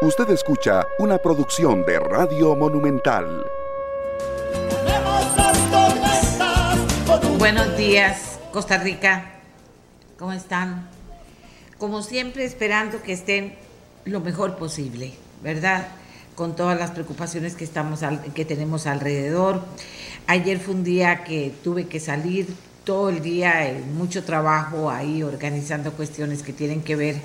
Usted escucha una producción de Radio Monumental. Buenos días, Costa Rica. ¿Cómo están? Como siempre, esperando que estén lo mejor posible, ¿verdad? Con todas las preocupaciones que, estamos que tenemos alrededor. Ayer fue un día que tuve que salir todo el día, mucho trabajo ahí organizando cuestiones que tienen que ver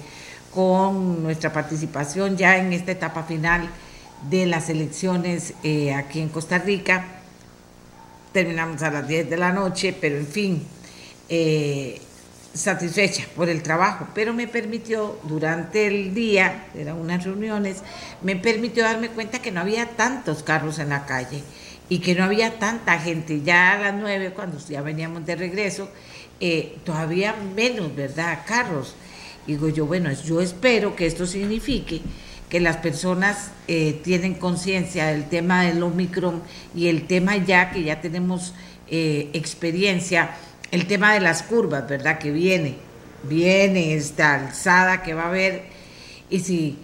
con nuestra participación ya en esta etapa final de las elecciones eh, aquí en Costa Rica. Terminamos a las 10 de la noche, pero en fin, eh, satisfecha por el trabajo, pero me permitió durante el día, eran unas reuniones, me permitió darme cuenta que no había tantos carros en la calle y que no había tanta gente. Ya a las 9, cuando ya veníamos de regreso, eh, todavía menos, ¿verdad? Carros. Digo yo, bueno, yo espero que esto signifique que las personas eh, tienen conciencia del tema del Omicron y el tema ya que ya tenemos eh, experiencia, el tema de las curvas, ¿verdad? Que viene, viene esta alzada que va a haber y si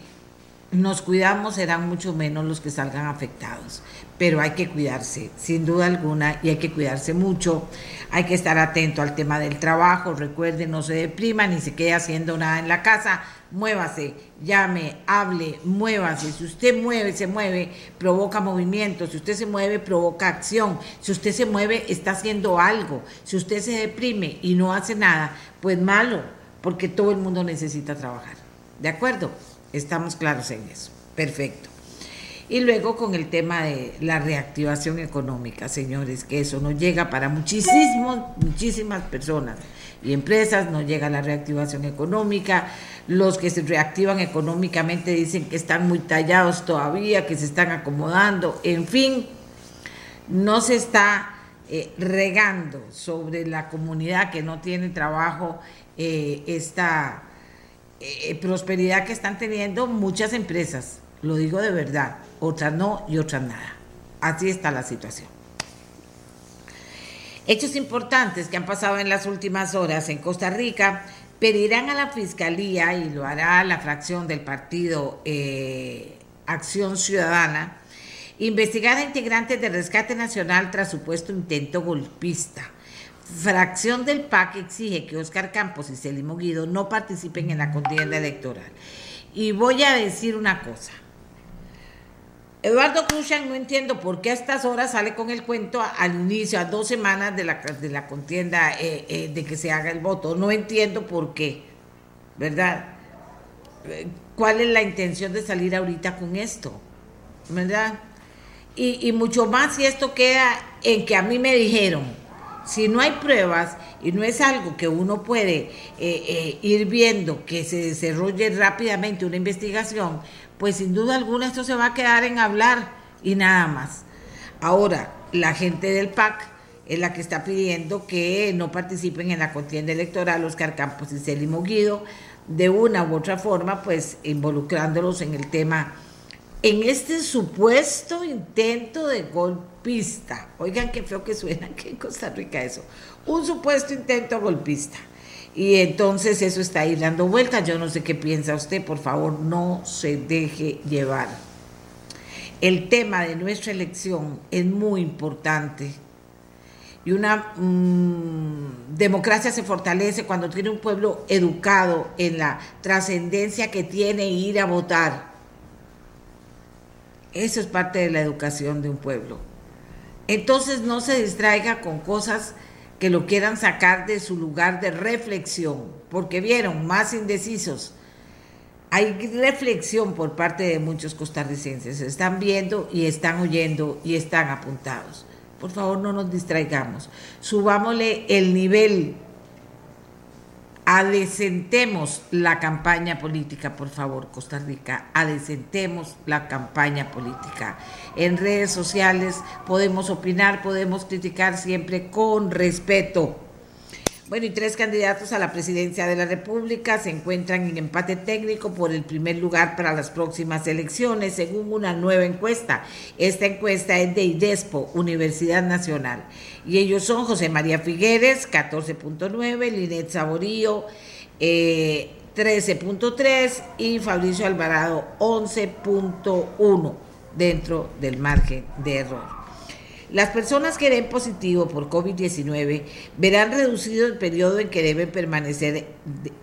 nos cuidamos serán mucho menos los que salgan afectados pero hay que cuidarse, sin duda alguna, y hay que cuidarse mucho. Hay que estar atento al tema del trabajo. Recuerden, no se deprima ni se quede haciendo nada en la casa. Muévase, llame, hable, muévase. Si usted mueve, se mueve, provoca movimiento. Si usted se mueve, provoca acción. Si usted se mueve, está haciendo algo. Si usted se deprime y no hace nada, pues malo, porque todo el mundo necesita trabajar. ¿De acuerdo? Estamos claros en eso. Perfecto. Y luego con el tema de la reactivación económica, señores, que eso no llega para muchísimos, muchísimas personas y empresas, no llega la reactivación económica. Los que se reactivan económicamente dicen que están muy tallados todavía, que se están acomodando, en fin, no se está eh, regando sobre la comunidad que no tiene trabajo eh, esta eh, prosperidad que están teniendo muchas empresas, lo digo de verdad otras no y otras nada. Así está la situación. Hechos importantes que han pasado en las últimas horas en Costa Rica pedirán a la Fiscalía, y lo hará la fracción del partido eh, Acción Ciudadana, investigar a integrantes del Rescate Nacional tras supuesto intento golpista. Fracción del PAC exige que Oscar Campos y Celimo Guido no participen en la contienda electoral. Y voy a decir una cosa. Eduardo Cruzan no entiendo por qué a estas horas sale con el cuento al inicio, a dos semanas de la, de la contienda eh, eh, de que se haga el voto. No entiendo por qué, ¿verdad? ¿Cuál es la intención de salir ahorita con esto? ¿Verdad? Y, mucho más si esto queda en que a mí me dijeron, si no hay pruebas y no es algo que uno puede eh, ir viendo que se desarrolle rápidamente una investigación, pues sin duda alguna esto se va a quedar en hablar y nada más. Ahora, la gente del PAC es la que está pidiendo que no participen en la contienda electoral Oscar Campos y Celimo Guido, de una u otra forma, pues involucrándolos en el tema, en este supuesto intento de golpista. Oigan qué feo que suena aquí en Costa Rica eso. Un supuesto intento golpista. Y entonces eso está ahí dando vueltas. Yo no sé qué piensa usted. Por favor, no se deje llevar. El tema de nuestra elección es muy importante. Y una mm, democracia se fortalece cuando tiene un pueblo educado en la trascendencia que tiene ir a votar. Eso es parte de la educación de un pueblo. Entonces no se distraiga con cosas que lo quieran sacar de su lugar de reflexión, porque vieron más indecisos. Hay reflexión por parte de muchos costarricenses, están viendo y están oyendo y están apuntados. Por favor, no nos distraigamos. Subámosle el nivel adecentemos la campaña política, por favor, Costa Rica, adecentemos la campaña política. En redes sociales podemos opinar, podemos criticar siempre con respeto. Bueno, y tres candidatos a la presidencia de la República se encuentran en empate técnico por el primer lugar para las próximas elecciones, según una nueva encuesta. Esta encuesta es de IDESPO, Universidad Nacional. Y ellos son José María Figueres, 14.9, Linet Saborío, 13.9 13.3 y Fabricio Alvarado 11.1 dentro del margen de error. Las personas que den positivo por COVID-19 verán reducido el periodo en que deben permanecer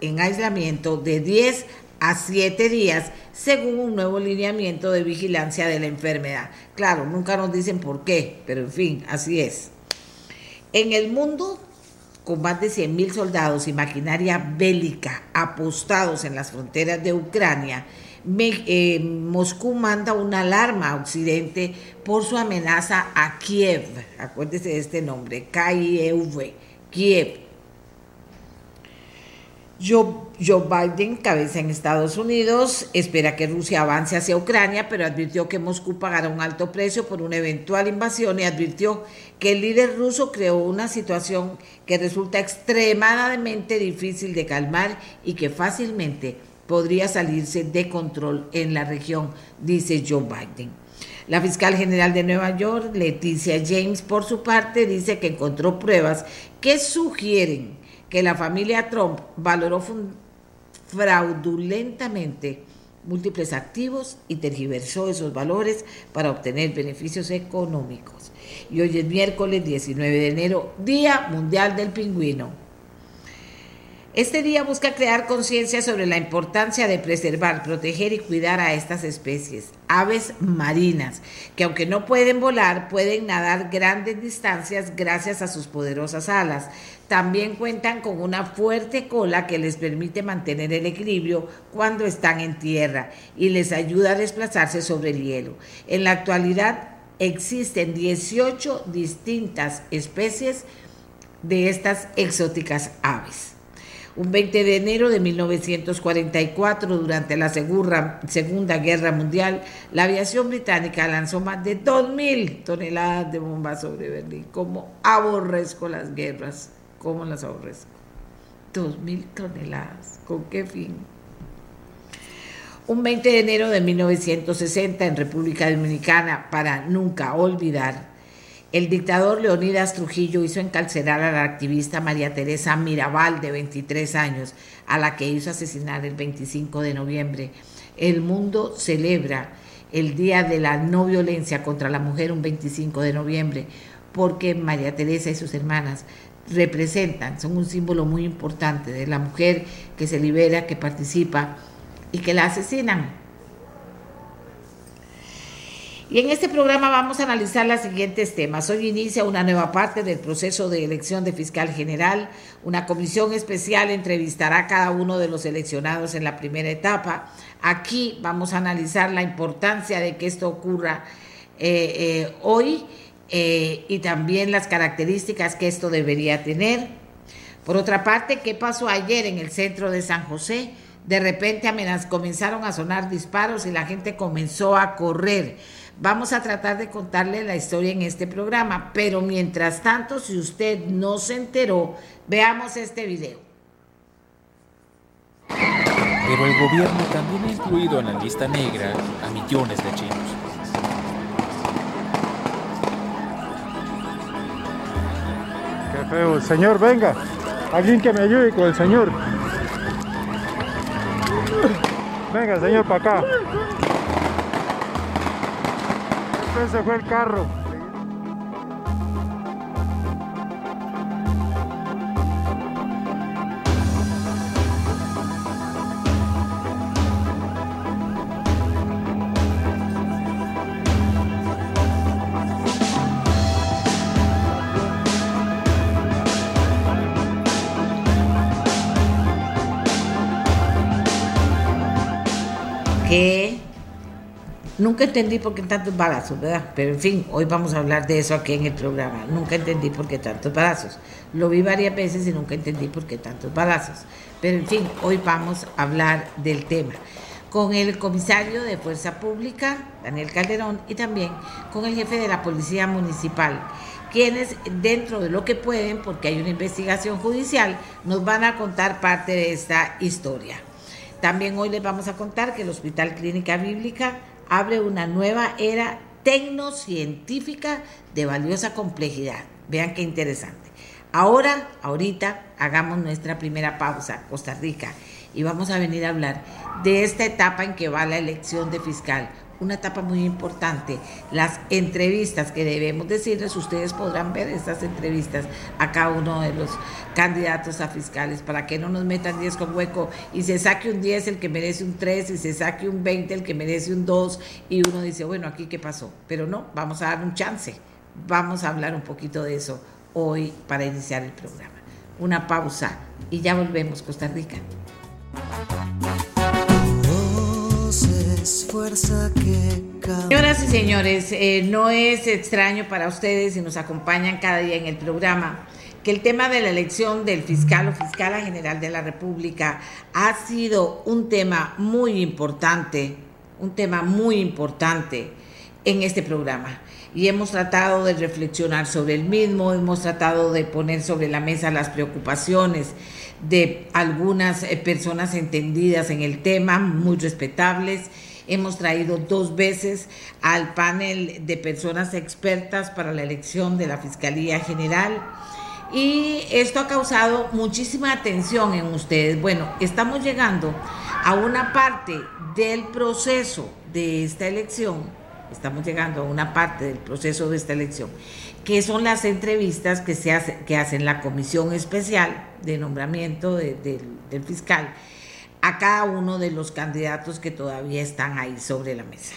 en aislamiento de 10 a 7 días según un nuevo lineamiento de vigilancia de la enfermedad. Claro, nunca nos dicen por qué, pero en fin, así es. En el mundo, con más de 100.000 soldados y maquinaria bélica apostados en las fronteras de Ucrania, eh, Moscú manda una alarma a Occidente por su amenaza a Kiev. Acuérdese de este nombre, KIEV, Kiev. Joe, Joe, Biden, cabeza en Estados Unidos, espera que Rusia avance hacia Ucrania, pero advirtió que Moscú pagará un alto precio por una eventual invasión y advirtió que el líder ruso creó una situación que resulta extremadamente difícil de calmar y que fácilmente podría salirse de control en la región, dice Joe Biden. La fiscal general de Nueva York, Leticia James, por su parte, dice que encontró pruebas que sugieren que la familia Trump valoró fraudulentamente múltiples activos y tergiversó esos valores para obtener beneficios económicos. Y hoy es miércoles 19 de enero, Día Mundial del Pingüino. Este día busca crear conciencia sobre la importancia de preservar, proteger y cuidar a estas especies, aves marinas, que aunque no pueden volar, pueden nadar grandes distancias gracias a sus poderosas alas. También cuentan con una fuerte cola que les permite mantener el equilibrio cuando están en tierra y les ayuda a desplazarse sobre el hielo. En la actualidad existen 18 distintas especies de estas exóticas aves. Un 20 de enero de 1944, durante la Segunda Guerra Mundial, la aviación británica lanzó más de 2.000 toneladas de bombas sobre Berlín. ¿Cómo aborrezco las guerras? ¿Cómo las aborrezco? 2.000 toneladas. ¿Con qué fin? Un 20 de enero de 1960 en República Dominicana, para nunca olvidar, el dictador Leonidas Trujillo hizo encarcelar a la activista María Teresa Mirabal, de 23 años, a la que hizo asesinar el 25 de noviembre. El mundo celebra el Día de la No Violencia contra la Mujer un 25 de noviembre, porque María Teresa y sus hermanas representan, son un símbolo muy importante de la mujer que se libera, que participa y que la asesinan y en este programa vamos a analizar los siguientes temas. Hoy inicia una nueva parte del proceso de elección de fiscal general. Una comisión especial entrevistará a cada uno de los seleccionados en la primera etapa. Aquí vamos a analizar la importancia de que esto ocurra eh, eh, hoy eh, y también las características que esto debería tener. Por otra parte, ¿qué pasó ayer en el centro de San José? De repente comenzaron a sonar disparos y la gente comenzó a correr. Vamos a tratar de contarle la historia en este programa, pero mientras tanto, si usted no se enteró, veamos este video. Pero el gobierno también ha incluido en la lista negra a millones de chinos. Qué feo. Señor, venga. Alguien que me ayude con el señor. Venga, señor, para acá se fue el carro. Nunca entendí por qué tantos balazos, ¿verdad? Pero en fin, hoy vamos a hablar de eso aquí en el programa. Nunca entendí por qué tantos balazos. Lo vi varias veces y nunca entendí por qué tantos balazos. Pero en fin, hoy vamos a hablar del tema con el comisario de Fuerza Pública, Daniel Calderón, y también con el jefe de la Policía Municipal, quienes dentro de lo que pueden, porque hay una investigación judicial, nos van a contar parte de esta historia. También hoy les vamos a contar que el Hospital Clínica Bíblica abre una nueva era tecnocientífica de valiosa complejidad. Vean qué interesante. Ahora, ahorita, hagamos nuestra primera pausa, Costa Rica, y vamos a venir a hablar de esta etapa en que va la elección de fiscal una etapa muy importante, las entrevistas que debemos decirles, ustedes podrán ver estas entrevistas a cada uno de los candidatos a fiscales para que no nos metan 10 con hueco y se saque un 10 el que merece un 3 y se saque un 20 el que merece un 2 y uno dice, bueno, aquí qué pasó, pero no, vamos a dar un chance, vamos a hablar un poquito de eso hoy para iniciar el programa. Una pausa y ya volvemos, Costa Rica. Fuerza que Señoras y señores, eh, no es extraño para ustedes si nos acompañan cada día en el programa que el tema de la elección del fiscal o fiscala general de la República ha sido un tema muy importante, un tema muy importante en este programa. Y hemos tratado de reflexionar sobre el mismo, hemos tratado de poner sobre la mesa las preocupaciones de algunas eh, personas entendidas en el tema, muy respetables Hemos traído dos veces al panel de personas expertas para la elección de la Fiscalía General. Y esto ha causado muchísima atención en ustedes. Bueno, estamos llegando a una parte del proceso de esta elección, estamos llegando a una parte del proceso de esta elección, que son las entrevistas que, se hace, que hacen la comisión especial de nombramiento del fiscal a cada uno de los candidatos que todavía están ahí sobre la mesa.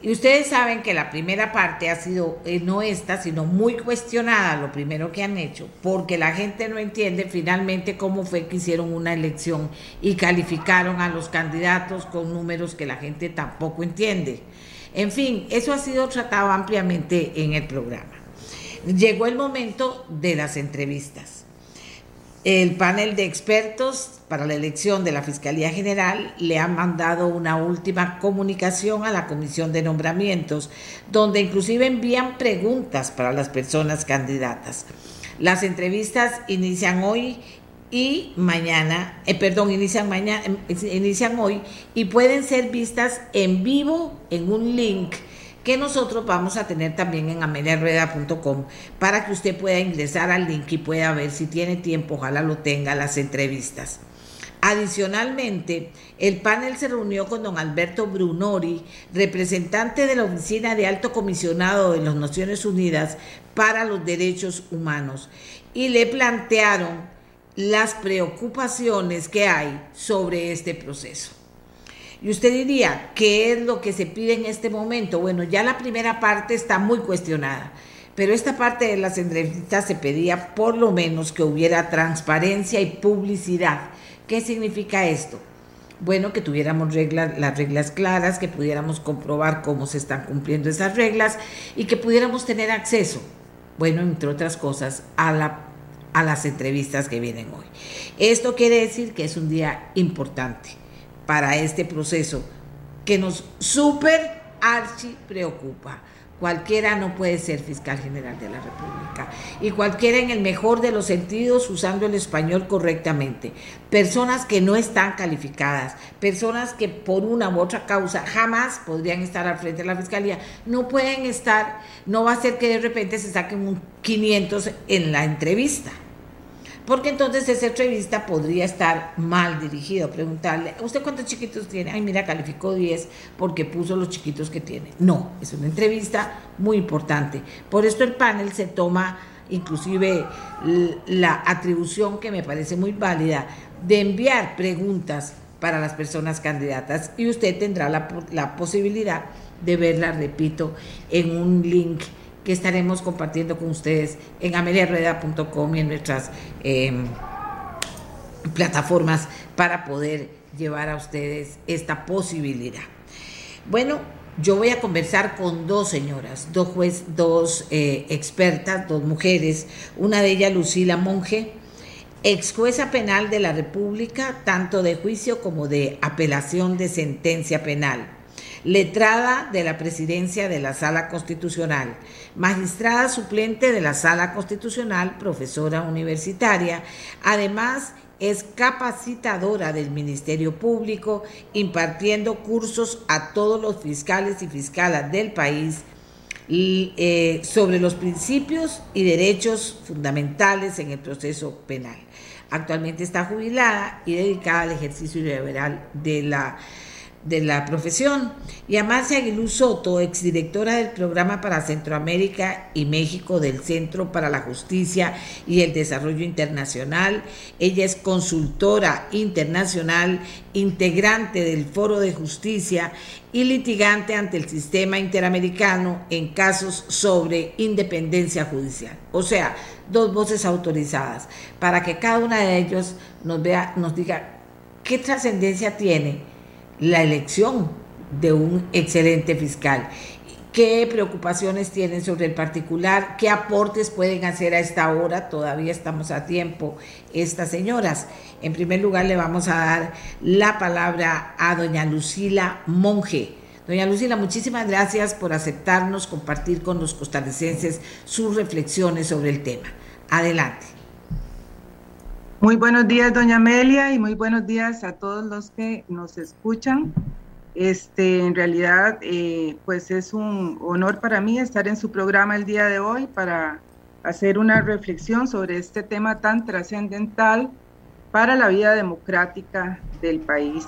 Y ustedes saben que la primera parte ha sido eh, no esta, sino muy cuestionada, lo primero que han hecho, porque la gente no entiende finalmente cómo fue que hicieron una elección y calificaron a los candidatos con números que la gente tampoco entiende. En fin, eso ha sido tratado ampliamente en el programa. Llegó el momento de las entrevistas. El panel de expertos para la elección de la Fiscalía General le ha mandado una última comunicación a la Comisión de Nombramientos, donde inclusive envían preguntas para las personas candidatas. Las entrevistas inician hoy y mañana, eh, perdón, inician mañana, inician hoy y pueden ser vistas en vivo en un link que nosotros vamos a tener también en ameliarueda.com para que usted pueda ingresar al link y pueda ver si tiene tiempo, ojalá lo tenga, las entrevistas. Adicionalmente, el panel se reunió con don Alberto Brunori, representante de la Oficina de Alto Comisionado de las Naciones Unidas para los Derechos Humanos, y le plantearon las preocupaciones que hay sobre este proceso. Y usted diría, ¿qué es lo que se pide en este momento? Bueno, ya la primera parte está muy cuestionada, pero esta parte de las entrevistas se pedía por lo menos que hubiera transparencia y publicidad. ¿Qué significa esto? Bueno, que tuviéramos las reglas claras, que pudiéramos comprobar cómo se están cumpliendo esas reglas y que pudiéramos tener acceso, bueno, entre otras cosas, a, a las entrevistas que vienen hoy. Esto quiere decir que es un día importante para este proceso que nos súper archi preocupa. Cualquiera no puede ser fiscal general de la República y cualquiera en el mejor de los sentidos usando el español correctamente. Personas que no están calificadas, personas que por una u otra causa jamás podrían estar al frente de la fiscalía, no pueden estar, no va a ser que de repente se saquen un 500 en la entrevista porque entonces esa entrevista podría estar mal dirigido, preguntarle, ¿usted cuántos chiquitos tiene? Ay, mira, calificó 10 porque puso los chiquitos que tiene. No, es una entrevista muy importante. Por esto el panel se toma inclusive la atribución que me parece muy válida de enviar preguntas para las personas candidatas y usted tendrá la, la posibilidad de verla, repito, en un link que estaremos compartiendo con ustedes en ameliarueda.com y en nuestras em, plataformas para poder llevar a ustedes esta posibilidad. Bueno, yo voy a conversar con dos señoras, dos, juez, dos eh, expertas, dos mujeres, una de ellas Lucila Monge, ex jueza penal de la República, tanto de juicio como de apelación de sentencia penal letrada de la presidencia de la Sala Constitucional, magistrada suplente de la Sala Constitucional, profesora universitaria, además es capacitadora del Ministerio Público, impartiendo cursos a todos los fiscales y fiscalas del país eh, sobre los principios y derechos fundamentales en el proceso penal. Actualmente está jubilada y dedicada al ejercicio liberal de la de la profesión. Y Amacia Aguilú Soto, exdirectora del Programa para Centroamérica y México del Centro para la Justicia y el Desarrollo Internacional. Ella es consultora internacional, integrante del Foro de Justicia y litigante ante el sistema interamericano en casos sobre independencia judicial. O sea, dos voces autorizadas para que cada una de ellos nos vea, nos diga qué trascendencia tiene la elección de un excelente fiscal. ¿Qué preocupaciones tienen sobre el particular? ¿Qué aportes pueden hacer a esta hora? Todavía estamos a tiempo estas señoras. En primer lugar, le vamos a dar la palabra a doña Lucila Monge. Doña Lucila, muchísimas gracias por aceptarnos compartir con los costarricenses sus reflexiones sobre el tema. Adelante. Muy buenos días, doña Amelia, y muy buenos días a todos los que nos escuchan. Este, en realidad, eh, pues es un honor para mí estar en su programa el día de hoy para hacer una reflexión sobre este tema tan trascendental para la vida democrática del país.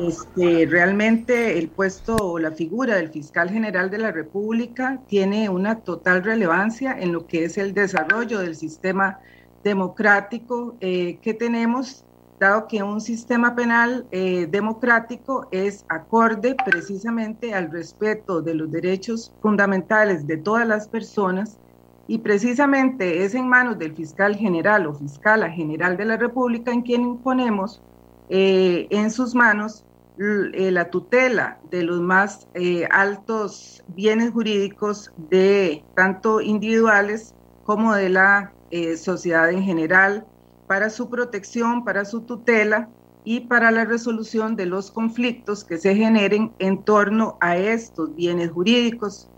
Este, realmente el puesto o la figura del fiscal general de la República tiene una total relevancia en lo que es el desarrollo del sistema democrático eh, que tenemos, dado que un sistema penal eh, democrático es acorde precisamente al respeto de los derechos fundamentales de todas las personas y precisamente es en manos del fiscal general o fiscala general de la República en quien imponemos eh, en sus manos la tutela de los más altos bienes jurídicos de tanto individuales como de la eh, sociedad en general, para su protección, para su tutela y para la resolución de los conflictos que se generen en torno a estos bienes jurídicos.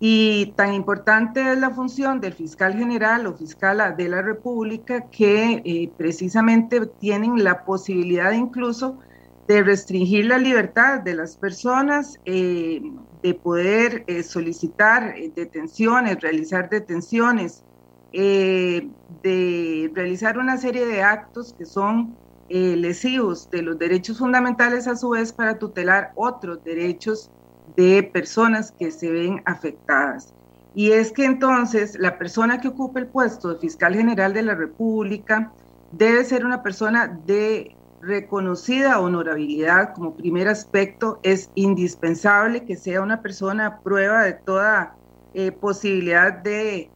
Y tan importante es la función del fiscal general o fiscal de la República que eh, precisamente tienen la posibilidad incluso de restringir la libertad de las personas, eh, de poder solicitar detenciones, realizar detenciones, eh, de realizar una serie de actos que son eh, lesivos de los derechos fundamentales a su vez para tutelar otros derechos de personas que se ven afectadas. Y es que entonces la persona que ocupe el puesto de fiscal general de la República debe ser una persona de reconocida honorabilidad como primer aspecto. Es indispensable que sea una persona a prueba de toda eh, posibilidad de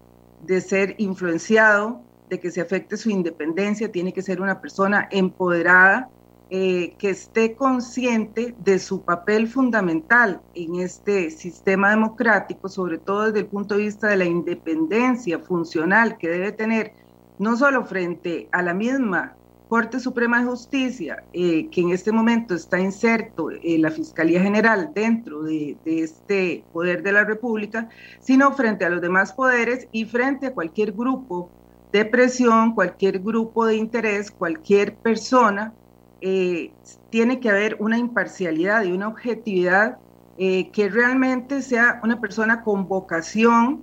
de ser influenciado, de que se afecte su independencia, tiene que ser una persona empoderada, eh, que esté consciente de su papel fundamental en este sistema democrático, sobre todo desde el punto de vista de la independencia funcional que debe tener, no solo frente a la misma Corte Suprema de Justicia, eh, que en este momento está inserto en la Fiscalía General dentro de, este poder de la República, sino frente a los demás poderes y frente a cualquier grupo de presión, cualquier grupo de interés, cualquier persona, eh, tiene que haber una imparcialidad y una objetividad eh, que realmente sea una persona con vocación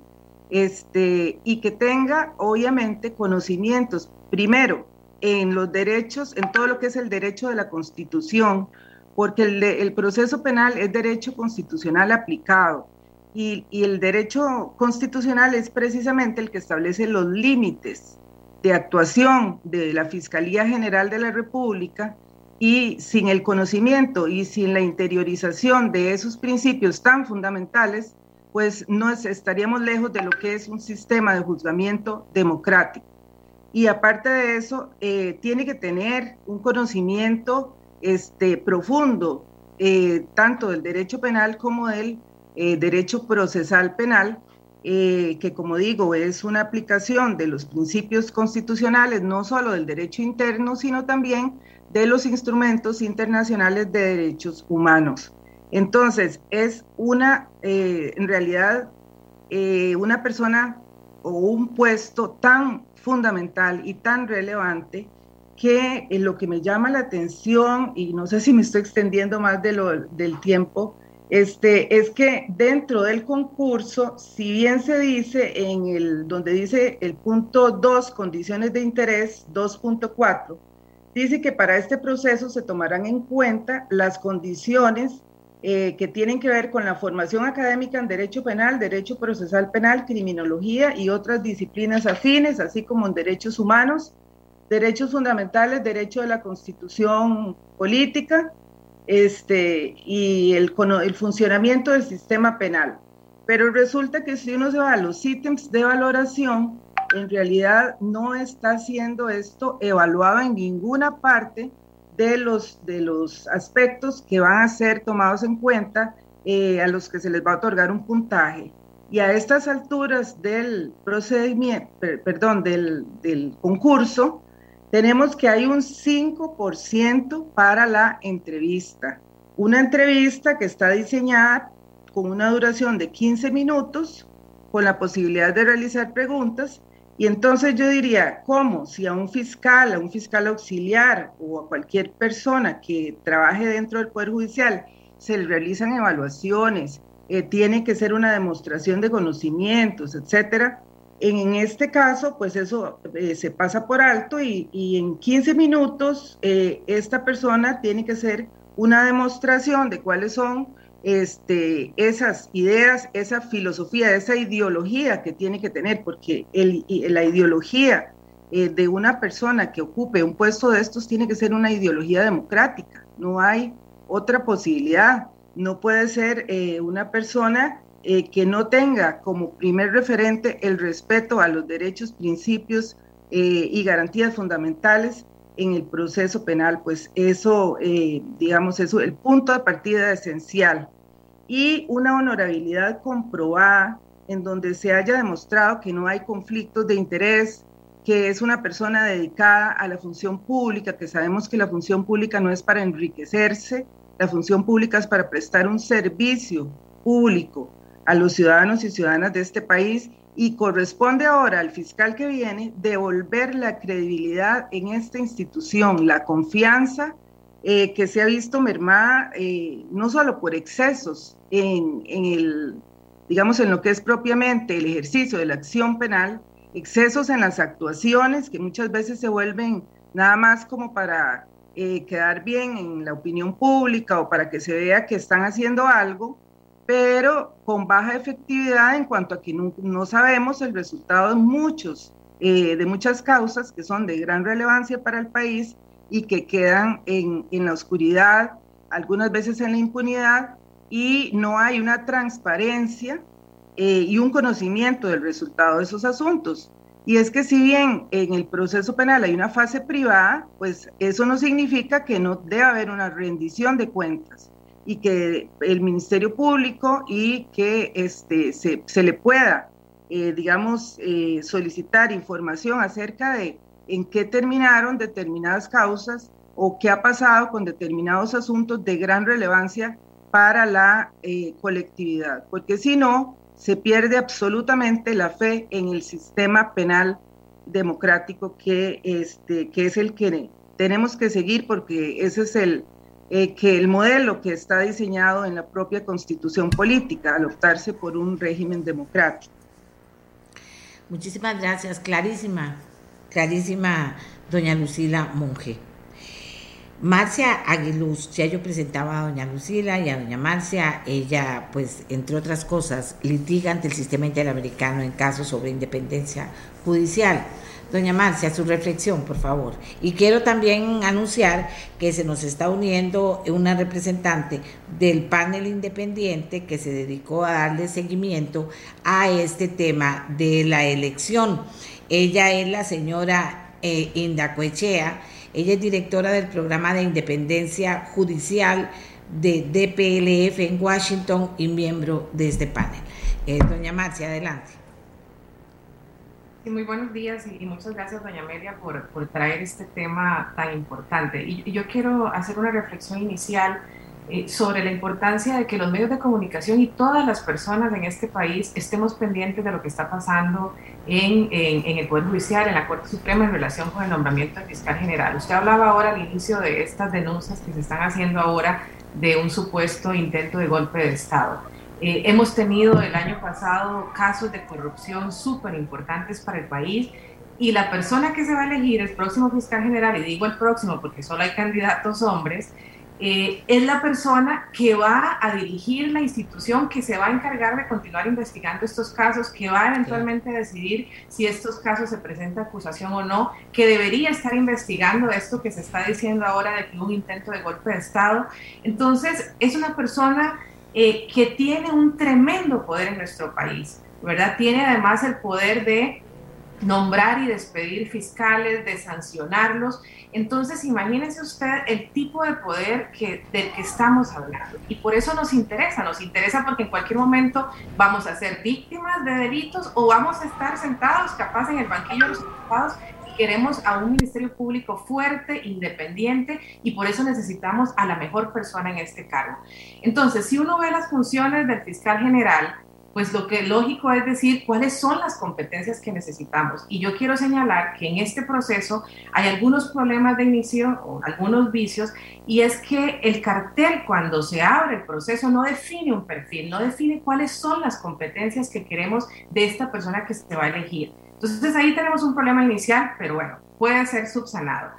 este, y que tenga obviamente conocimientos, primero, en los derechos, en todo lo que es el derecho de la Constitución, porque el, proceso penal es derecho constitucional aplicado y, y, el derecho constitucional es precisamente el que establece los límites de actuación de la Fiscalía General de la República y sin el conocimiento y sin la interiorización de esos principios tan fundamentales, pues no estaríamos lejos de lo que es un sistema de juzgamiento democrático y aparte de eso, eh, tiene que tener un conocimiento este, profundo, eh, tanto del derecho penal como del eh, derecho procesal penal, que como digo, es una aplicación de los principios constitucionales, no solo del derecho interno, sino también de los instrumentos internacionales de derechos humanos. Entonces, es una, en realidad, una persona o un puesto tan fundamental y tan relevante que lo que me llama la atención, y no sé si me estoy extendiendo más de del tiempo, este, es que dentro del concurso, si bien se dice en el, donde dice el punto 2, condiciones de interés 2.4, dice que para este proceso se tomarán en cuenta las condiciones eh, que tienen que ver con la formación académica en Derecho Penal, Derecho Procesal Penal, Criminología y otras disciplinas afines, así como en Derechos Humanos, Derechos Fundamentales, Derecho de la Constitución Política este, y el, el funcionamiento del sistema penal. Pero resulta que si uno se va a los ítems de valoración, en realidad no está siendo esto evaluado en ninguna parte de los, de los aspectos que van a ser tomados en cuenta eh, a los que se les va a otorgar un puntaje. Y a estas alturas del procedimiento, perdón, del, del concurso, tenemos que hay un 5% para la entrevista. Una entrevista que está diseñada con una duración de 15 minutos, con la posibilidad de realizar preguntas y entonces yo diría, ¿cómo? Si a un fiscal, a un fiscal auxiliar o a cualquier persona que trabaje dentro del Poder Judicial se le realizan evaluaciones, eh, tiene que ser una demostración de conocimientos, etcétera. En, este caso, pues eso eh, se pasa por alto y, en 15 minutos eh, esta persona tiene que hacer una demostración de cuáles son este, esas ideas, esa filosofía, esa ideología que tiene que tener, porque la ideología eh, de una persona que ocupe un puesto de estos tiene que ser una ideología democrática, no hay otra posibilidad, no puede ser eh, una persona eh, que no tenga como primer referente el respeto a los derechos, principios y garantías fundamentales en el proceso penal, pues eso, eh, digamos, es el punto de partida esencial. Y una honorabilidad comprobada en donde se haya demostrado que no hay conflictos de interés, que es una persona dedicada a la función pública, que sabemos que la función pública no es para enriquecerse, la función pública es para prestar un servicio público a los ciudadanos y ciudadanas de este país y corresponde ahora al fiscal que viene devolver la credibilidad en esta institución, la confianza eh, que se ha visto mermada eh, no solo por excesos en, el, digamos, en lo que es propiamente el ejercicio de la acción penal, excesos en las actuaciones que muchas veces se vuelven nada más como para eh, quedar bien en la opinión pública o para que se vea que están haciendo algo, pero con baja efectividad en cuanto a que no, sabemos el resultado de muchos, eh, de muchas causas que son de gran relevancia para el país y que quedan en, en la oscuridad, algunas veces en la impunidad, y no hay una transparencia eh, y un conocimiento del resultado de esos asuntos. Y es que si bien en el proceso penal hay una fase privada, pues eso no significa que no debe haber una rendición de cuentas y que el Ministerio Público y que este, se, se le pueda, eh, digamos, eh, solicitar información acerca de en qué terminaron determinadas causas o qué ha pasado con determinados asuntos de gran relevancia para la eh, colectividad, porque si no, se pierde absolutamente la fe en el sistema penal democrático que, este, que es el que tenemos que seguir porque ese es el, eh, que el modelo que está diseñado en la propia constitución política al optarse por un régimen democrático. Muchísimas gracias, clarísima, clarísima, doña Lucila Monge. Marcia Aguiluz, ya yo presentaba a doña Lucila y a doña Marcia, ella pues entre otras cosas litiga ante el sistema interamericano en casos sobre independencia judicial. Doña Marcia, su reflexión, por favor. Y quiero también anunciar que se nos está uniendo una representante del panel independiente que se dedicó a darle seguimiento a este tema de la elección. Ella es la señora eh, Inda ella es directora del programa de independencia judicial de DPLF en Washington y miembro de este panel. Eh, doña Marcia, adelante. Sí, muy buenos días y, muchas gracias, doña Amelia, por, por, traer este tema tan importante. Y, yo quiero hacer una reflexión inicial eh, sobre la importancia de que los medios de comunicación y todas las personas en este país estemos pendientes de lo que está pasando en, en, el Poder Judicial, en la Corte Suprema en relación con el nombramiento del fiscal general. Usted hablaba ahora al inicio de estas denuncias que se están haciendo ahora de un supuesto intento de golpe de Estado. Eh, hemos tenido el año pasado casos de corrupción súper importantes para el país y la persona que se va a elegir, el próximo fiscal general, y digo el próximo porque solo hay candidatos hombres, eh, es la persona que va a dirigir la institución que se va a encargar de continuar investigando estos casos, que va a eventualmente decidir si estos casos se presenta acusación o no, que debería estar investigando esto que se está diciendo ahora de que un intento de golpe de Estado. Entonces, es una persona eh, que tiene un tremendo poder en nuestro país, ¿verdad? Tiene además el poder de nombrar y despedir fiscales, de sancionarlos. Entonces, imagínese usted el tipo de poder del que estamos hablando. Y por eso nos interesa, nos interesa porque en cualquier momento vamos a ser víctimas de delitos o vamos a estar sentados capaz en el banquillo de los diputados y queremos a un ministerio público fuerte, independiente y por eso necesitamos a la mejor persona en este cargo. Entonces, si uno ve las funciones del fiscal general, pues lo que lógico es decir cuáles son las competencias que necesitamos. Y yo quiero señalar que en este proceso hay algunos problemas de inicio o algunos vicios, y es que el cartel cuando se abre el proceso no define un perfil, no define cuáles son las competencias que queremos de esta persona que se va a elegir. Entonces ahí tenemos un problema inicial, pero bueno, puede ser subsanado.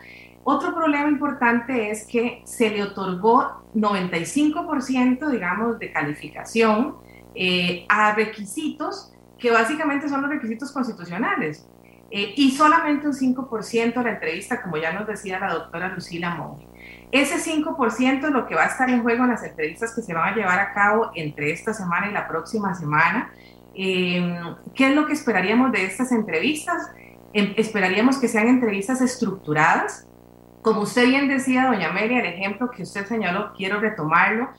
Otro problema importante es que se le otorgó 95%, digamos, de calificación eh, a requisitos que básicamente son los requisitos constitucionales. Eh, y solamente un 5% de la entrevista, como ya nos decía la doctora Lucila Monge. Ese 5% es lo que va a estar en juego en las entrevistas que se van a llevar a cabo entre esta semana y la próxima semana. Eh, ¿Qué es lo que esperaríamos de estas entrevistas? Em, esperaríamos que sean entrevistas estructuradas. Como usted bien decía, doña Amelia, el ejemplo que usted señaló, quiero retomarlo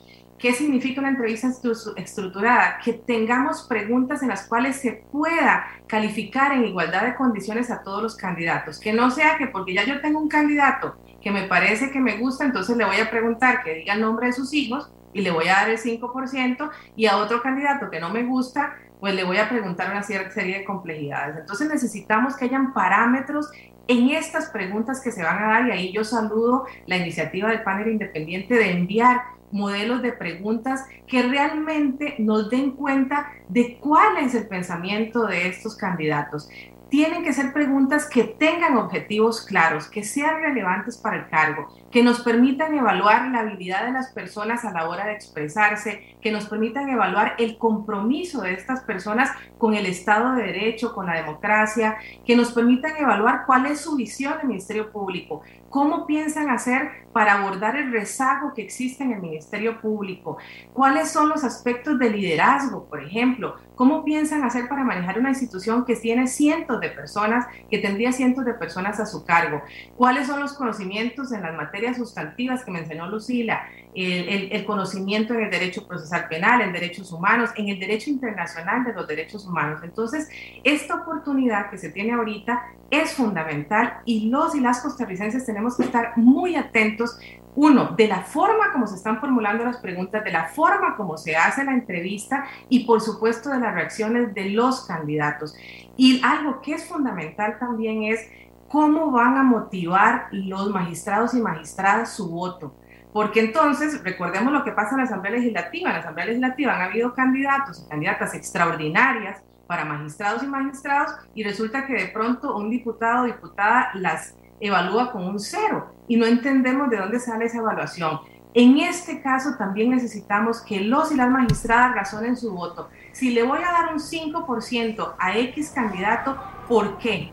¿Qué significa una entrevista estructurada? Que tengamos preguntas en las cuales se pueda calificar en igualdad de condiciones a todos los candidatos. Que no sea que porque ya yo tengo un candidato que me parece que me gusta, entonces le voy a preguntar que diga el nombre de sus hijos y le voy a dar el 5%, y a otro candidato que no me gusta, pues le voy a preguntar una cierta serie de complejidades. Entonces necesitamos que hayan parámetros en estas preguntas que se van a dar, y ahí yo saludo la iniciativa del panel independiente de enviar modelos de preguntas que realmente nos den cuenta de cuál es el pensamiento de estos candidatos. Tienen que ser preguntas que tengan objetivos claros, que sean relevantes para el cargo, que nos permitan evaluar la habilidad de las personas a la hora de expresarse, que nos permitan evaluar el compromiso de estas personas con el Estado de Derecho, con la democracia, que nos permitan evaluar cuál es su visión del Ministerio Público, cómo piensan hacer para abordar el rezago que existe en el Ministerio Público? ¿Cuáles son los aspectos de liderazgo, por ejemplo? ¿Cómo piensan hacer para manejar una institución que tiene cientos de personas, que tendría cientos de personas a su cargo? ¿Cuáles son los conocimientos en las materias sustantivas que mencionó Lucila? El, conocimiento en el derecho procesal penal, en derechos humanos, en el derecho internacional de los derechos humanos. Entonces, esta oportunidad que se tiene ahorita es fundamental y los y las costarricenses tenemos que estar muy atentos uno, de la forma como se están formulando las preguntas, de la forma como se hace la entrevista y por supuesto de las reacciones de los candidatos. Y algo que es fundamental también es cómo van a motivar los magistrados y magistradas su voto. Porque entonces, recordemos lo que pasa en la Asamblea Legislativa. En la Asamblea Legislativa han habido candidatos y candidatas extraordinarias para magistrados y magistrados y resulta que de pronto un diputado o diputada las evalúa con un cero y no entendemos de dónde sale esa evaluación. En este caso también necesitamos que los y las magistradas razonen su voto. Si le voy a dar un 5% a X candidato, ¿por qué?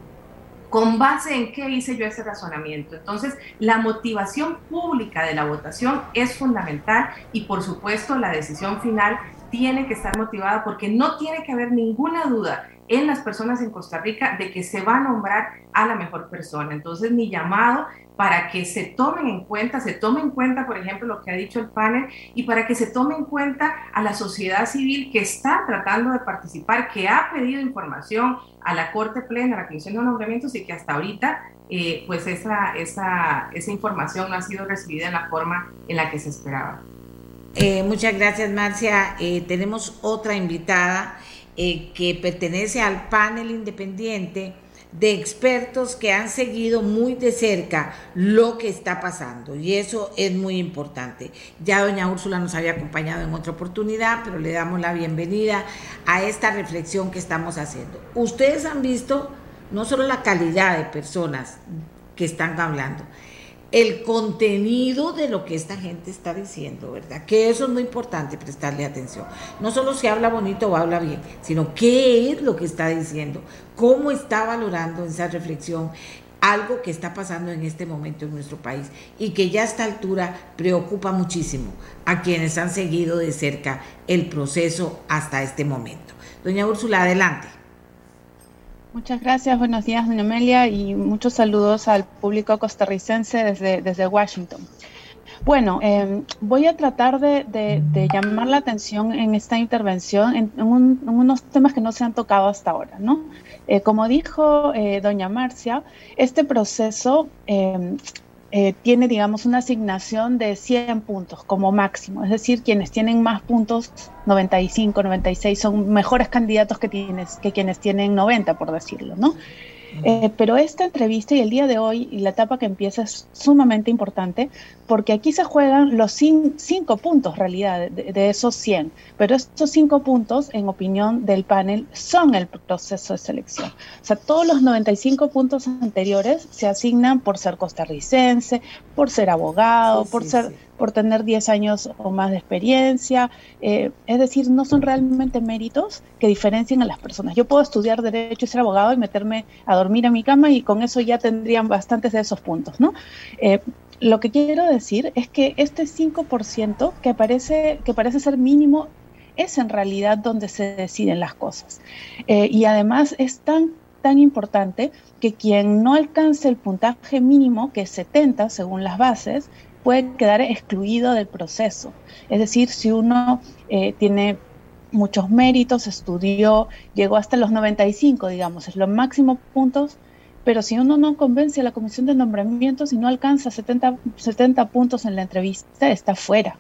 ¿Con base en qué hice yo ese razonamiento? Entonces, la motivación pública de la votación es fundamental y por supuesto la decisión final tiene que estar motivada porque no tiene que haber ninguna duda en las personas en Costa Rica de que se va a nombrar a la mejor persona. Entonces, mi llamado para que se tomen en cuenta, se tome en cuenta, por ejemplo, lo que ha dicho el panel, y para que se tome en cuenta a la sociedad civil que está tratando de participar, que ha pedido información a la Corte Plena, a la Comisión de Nombramientos, y que hasta ahorita, eh, pues esa, esa, esa información no ha sido recibida en la forma en la que se esperaba. Eh, muchas gracias, Marcia. Eh, tenemos otra invitada. Que pertenece al panel independiente de expertos que han seguido muy de cerca lo que está pasando y eso es muy importante. Ya doña Úrsula nos había acompañado en otra oportunidad, pero le damos la bienvenida a esta reflexión que estamos haciendo. Ustedes han visto no solo la calidad de personas que están hablando, el contenido de lo que esta gente está diciendo, ¿verdad? Que eso es muy importante prestarle atención. No solo si habla bonito o habla bien, sino qué es lo que está diciendo, cómo está valorando esa reflexión algo que está pasando en este momento en nuestro país y que ya a esta altura preocupa muchísimo a quienes han seguido de cerca el proceso hasta este momento. Doña Úrsula, adelante. Muchas gracias, buenos días, doña Amelia, y muchos saludos al público costarricense desde, desde Washington. Bueno, em, voy a tratar de, llamar la atención en esta intervención en, unos temas que no se han tocado hasta ahora, ¿no? Eh, como dijo eh, doña Marcia, este proceso em, eh, tiene, digamos, una asignación de 100 puntos como máximo. Es decir, quienes tienen más puntos, 95, 96, son mejores candidatos que, tienes, que quienes tienen 90, por decirlo, ¿no? Eh, pero esta entrevista y el día de hoy y la etapa que empieza es sumamente importante porque aquí se juegan los cinco puntos, realidad, de, esos 100. Pero estos cinco puntos, en opinión del panel, son el proceso de selección. O sea, todos los 95 puntos anteriores se asignan por ser costarricense, por ser abogado, por ser por tener 10 años o más de experiencia. Eh, es decir, no son realmente méritos que diferencien a las personas. Yo puedo estudiar derecho y ser abogado y meterme a dormir en mi cama y con eso ya tendrían bastantes de esos puntos, ¿no? Eh, lo que quiero decir es que este 5% que parece, que parece ser mínimo es en realidad donde se deciden las cosas. Eh, y además es tan, tan importante que quien no alcance el puntaje mínimo, que es 70 según las bases, puede quedar excluido del proceso. Es decir, si uno eh, tiene muchos méritos, estudió, llegó hasta los 95, digamos, es los máximos puntos, pero si uno no convence a la comisión de nombramientos y no alcanza 70, 70 puntos en la entrevista, está fuera.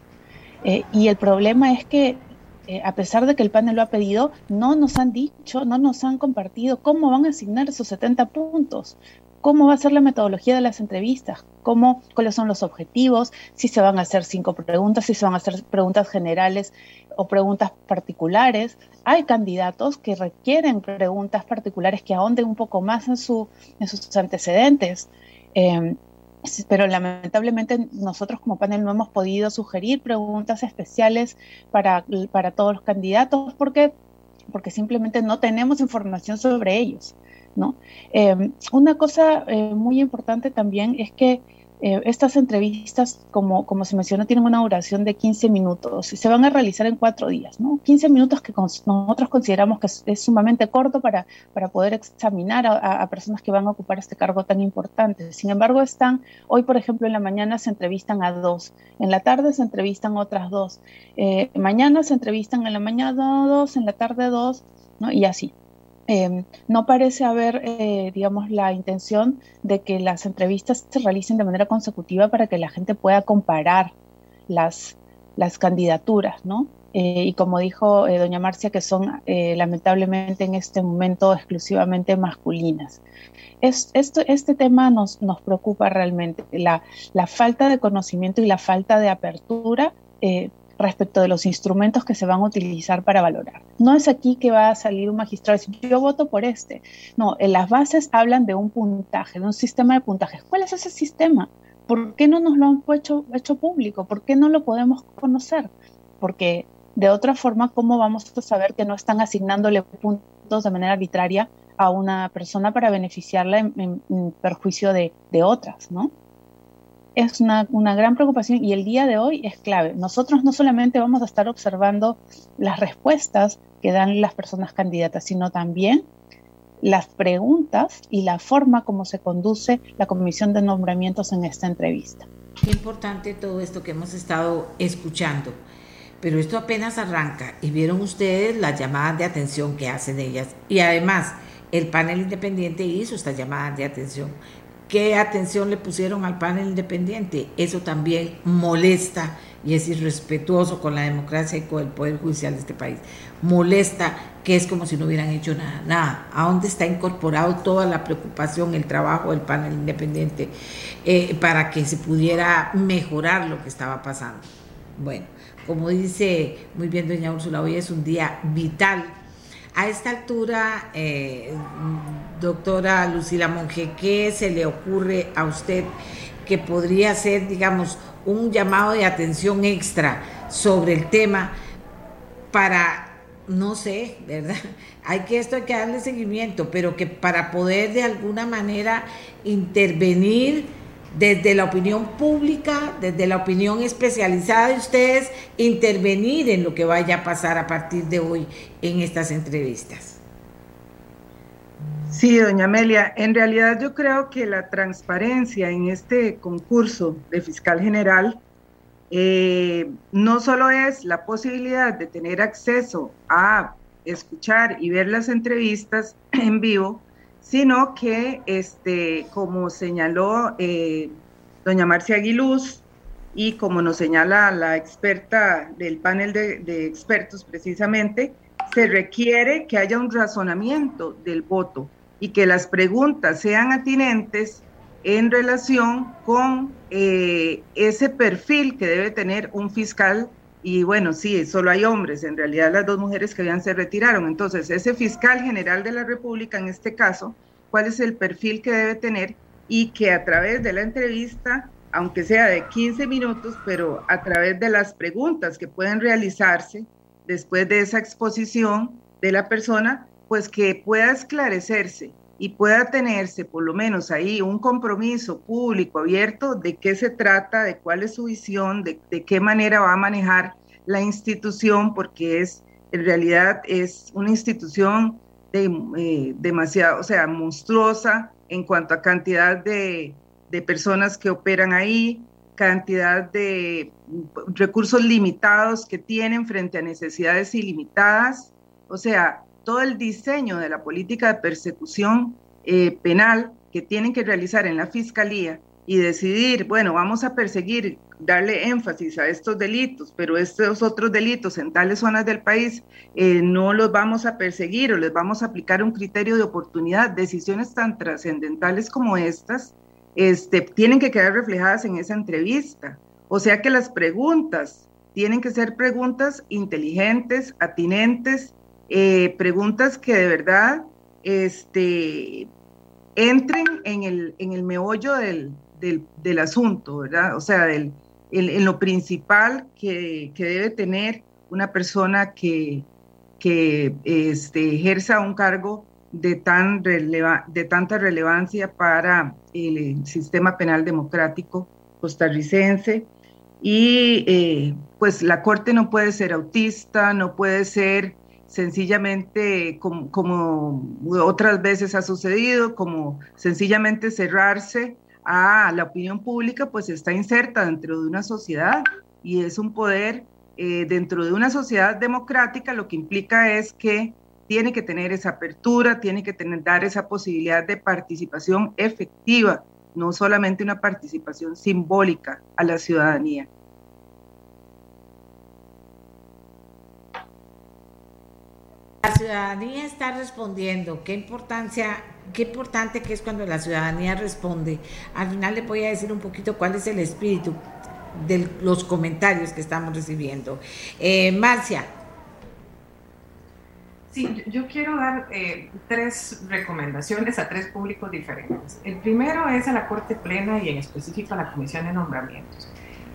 Eh, y el problema es que, eh, a pesar de que el panel lo ha pedido, no nos han dicho, no nos han compartido cómo van a asignar esos 70 puntos cómo va a ser la metodología de las entrevistas, cómo, cuáles son los objetivos, si se van a hacer cinco preguntas, si se van a hacer preguntas generales o preguntas particulares. Hay candidatos que requieren preguntas particulares que ahonden un poco más en, su, en sus antecedentes. Em, pero lamentablemente nosotros como panel no hemos podido sugerir preguntas especiales para, todos los candidatos porque simplemente no tenemos información sobre ellos. ¿No? Em, una cosa eh, muy importante también es que eh, estas entrevistas, como, como se mencionó, tienen una duración de 15 minutos y se van a realizar en cuatro días, ¿no? 15 minutos que nosotros consideramos que es, sumamente corto para, para poder examinar a, personas que van a ocupar este cargo tan importante. Sin embargo, están, hoy por ejemplo, en la mañana se entrevistan a dos, en la tarde se entrevistan otras dos, eh, mañana se entrevistan en la mañana dos, en la tarde dos, ¿no? Y así. Em, no parece haber, eh, digamos, la intención de que las entrevistas se realicen de manera consecutiva para que la gente pueda comparar las, candidaturas, ¿no? Eh, y como dijo eh, doña Marcia, que son lamentablemente en este momento exclusivamente masculinas. Es, este tema nos, preocupa realmente, la, falta de conocimiento y la falta de apertura respecto de los instrumentos que se van a utilizar para valorar. No es aquí que va a salir un magistrado y yo voto por este. No, en las bases hablan de un puntaje, de un sistema de puntajes. ¿Cuál es ese sistema? ¿Por qué no nos lo han hecho, hecho público? ¿Por qué no lo podemos conocer? Porque de otra forma, ¿cómo vamos a saber que no están asignándole puntos de manera arbitraria a una persona para beneficiarla en, perjuicio de, de otras, ¿no? Es una, gran preocupación y el día de hoy es clave. Nosotros no solamente vamos a estar observando las respuestas que dan las personas candidatas, sino también las preguntas y la forma como se conduce la comisión de nombramientos en esta entrevista. Qué importante todo esto que hemos estado escuchando. Pero esto apenas arranca y vieron ustedes las llamadas de atención que hacen ellas. Y además, el panel independiente hizo estas llamadas de atención qué atención le pusieron al panel independiente. Eso también molesta y es irrespetuoso con la democracia y con el poder judicial de este país. Molesta que es como si no hubieran hecho nada. Nada. ¿A dónde está incorporado toda la preocupación, el trabajo del panel independiente eh, para que se pudiera mejorar lo que estaba pasando? Bueno, como dice muy bien doña Úrsula, hoy es un día vital. A esta altura, eh, doctora Lucila Monge, ¿qué se le ocurre a usted que podría ser, digamos, un llamado de atención extra sobre el tema para, no sé, ¿verdad? Hay que esto hay que darle seguimiento, pero que para poder de alguna manera intervenir desde la opinión pública, desde la opinión especializada de ustedes, intervenir en lo que vaya a pasar a partir de hoy en estas entrevistas. Sí, doña Amelia, en realidad yo creo que la transparencia en este concurso de fiscal general eh, no solo es la posibilidad de tener acceso a escuchar y ver las entrevistas en vivo, sino que, este, como señaló eh, doña Marcia Aguiluz y como nos señala la experta del panel de expertos precisamente, se requiere que haya un razonamiento del voto y que las preguntas sean atinentes en relación con eh, ese perfil que debe tener un fiscal. Y bueno, sí, solo hay hombres, en realidad las dos mujeres que habían se retiraron. Entonces, ese fiscal general de la República, en este caso, cuál es el perfil que debe tener y que a través de la entrevista, aunque sea de 15 minutos, pero a través de las preguntas que pueden realizarse después de esa exposición de la persona, pues que pueda esclarecerse y pueda tenerse por lo menos ahí un compromiso público abierto de qué se trata, de cuál es su visión, de, qué manera va a manejar la institución, porque es en realidad es una institución de, eh, demasiado, o sea, monstruosa en cuanto a cantidad de, de personas que operan ahí, cantidad de recursos limitados que tienen frente a necesidades ilimitadas. O sea, todo el diseño de la política de persecución eh, penal que tienen que realizar en la fiscalía y decidir, bueno, vamos a perseguir, darle énfasis a estos delitos, pero estos otros delitos en tales zonas del país eh, no los vamos a perseguir o les vamos a aplicar un criterio de oportunidad. Decisiones tan trascendentales como estas este, tienen que quedar reflejadas en esa entrevista. O sea que las preguntas tienen que ser preguntas inteligentes, atinentes, eh, preguntas que de verdad este, entren en el, en el meollo del, del, asunto, ¿verdad? O sea, del, en lo principal que, que, debe tener una persona que, que este, ejerza un cargo de, tan de tanta relevancia para el sistema penal democrático costarricense. Y eh, pues la Corte no puede ser autista, no puede ser sencillamente como, otras veces ha sucedido, como sencillamente cerrarse a la opinión pública, pues está inserta dentro de una sociedad y es un poder eh, dentro de una sociedad democrática, lo que implica es que tiene que tener esa apertura, tiene que tener, dar esa posibilidad de participación efectiva, no solamente una participación simbólica a la ciudadanía. La ciudadanía está respondiendo. Qué importancia, qué importante que es cuando la ciudadanía responde. Al final le voy a decir un poquito cuál es el espíritu de los comentarios que estamos recibiendo. Eh, Marcia. Sí, yo quiero dar eh, tres recomendaciones a tres públicos diferentes. El primero es a la Corte Plena y en específico a la Comisión de Nombramientos.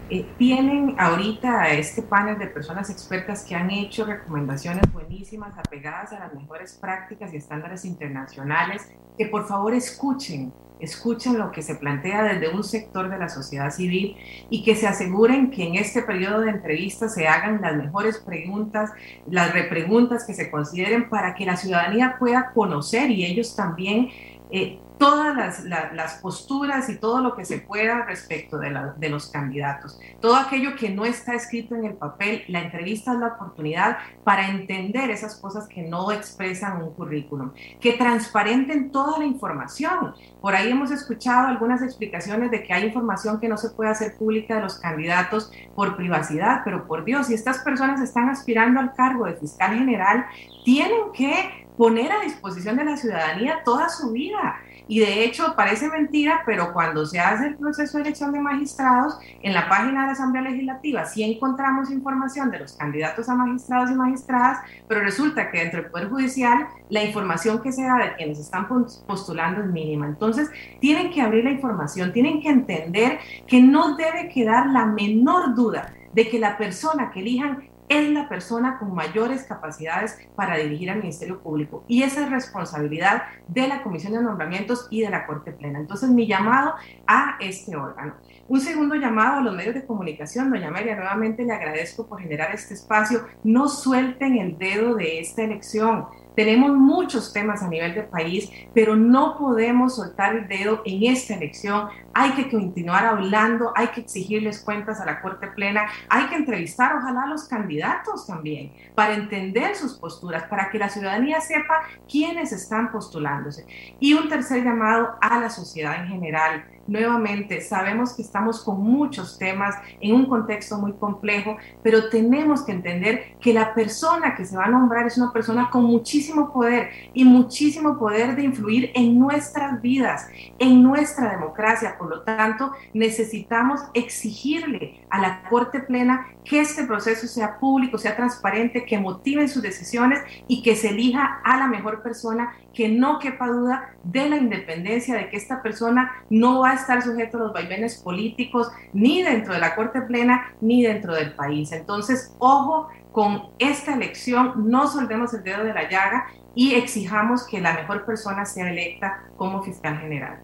Eh, tienen ahorita este panel de personas expertas que han hecho recomendaciones buenísimas apegadas a las mejores prácticas y estándares internacionales, que por favor escuchen, escuchen lo que se plantea desde un sector de la sociedad civil y que se aseguren que en este periodo de entrevistas se hagan las mejores preguntas, las repreguntas que se consideren para que la ciudadanía pueda conocer y ellos también eh, todas las, posturas y todo lo que se pueda respecto de, de, los candidatos. Todo aquello que no está escrito en el papel, la entrevista es la oportunidad para entender esas cosas que no expresan un currículum, que transparenten toda la información. Por ahí hemos escuchado algunas explicaciones de que hay información que no se puede hacer pública de los candidatos por privacidad, pero por Dios, si estas personas están aspirando al cargo de fiscal general, tienen que poner a disposición de la ciudadanía toda su vida y de hecho, parece mentira, pero cuando se hace el proceso de elección de magistrados, en la página de la Asamblea Legislativa sí encontramos información de los candidatos a magistrados y magistradas, pero resulta que dentro del Poder Judicial la información que se da de quienes están postulando es mínima. Entonces, tienen que abrir la información, tienen que entender que no debe quedar la menor duda de que la persona que elijan es la persona con mayores capacidades para dirigir al Ministerio Público y esa es responsabilidad de la Comisión de Nombramientos y de la Corte Plena. Entonces, mi llamado a este órgano. Un segundo llamado a los medios de comunicación. Doña María, nuevamente le agradezco por generar este espacio. No suelten el dedo de esta elección tenemos muchos temas a nivel de país, pero no podemos soltar el dedo en esta elección. Hay que continuar hablando, hay que exigirles cuentas a la Corte Plena, hay que entrevistar ojalá a los candidatos también para entender sus posturas, para que la ciudadanía sepa quiénes están postulándose. Y un tercer llamado a la sociedad en general Nuevamente, sabemos que estamos con muchos temas en un contexto muy complejo, pero tenemos que entender que la persona que se va a nombrar es una persona con muchísimo poder y muchísimo poder de influir en nuestras vidas, en nuestra democracia. Por lo tanto, necesitamos exigirle a la Corte Plena que este proceso sea público, sea transparente, que motiven sus decisiones y que se elija a la mejor persona, que no quepa duda de la independencia, de que esta persona no va a estar sujeto a los vaivenes políticos ni dentro de la Corte Plena ni dentro del país. Entonces, ojo con esta elección, no soldemos el dedo de la llaga y exijamos que la mejor persona sea electa como fiscal general.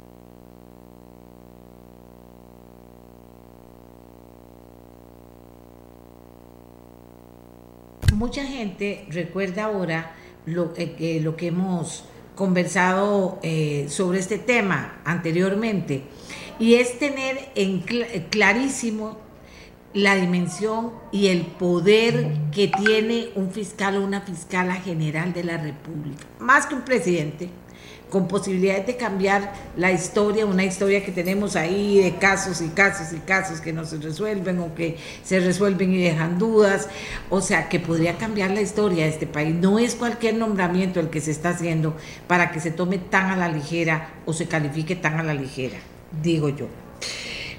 mucha gente recuerda ahora lo, eh, lo que hemos conversado eh, sobre este tema anteriormente y es tener en clarísimo la dimensión y el poder que tiene un fiscal o una fiscala general de la República, más que un presidente con posibilidades de cambiar la historia, una historia que tenemos ahí de casos y casos y casos que no se resuelven o que se resuelven y dejan dudas, o sea, que podría cambiar la historia de este país. No es cualquier nombramiento el que se está haciendo para que se tome tan a la ligera o se califique tan a la ligera, digo yo.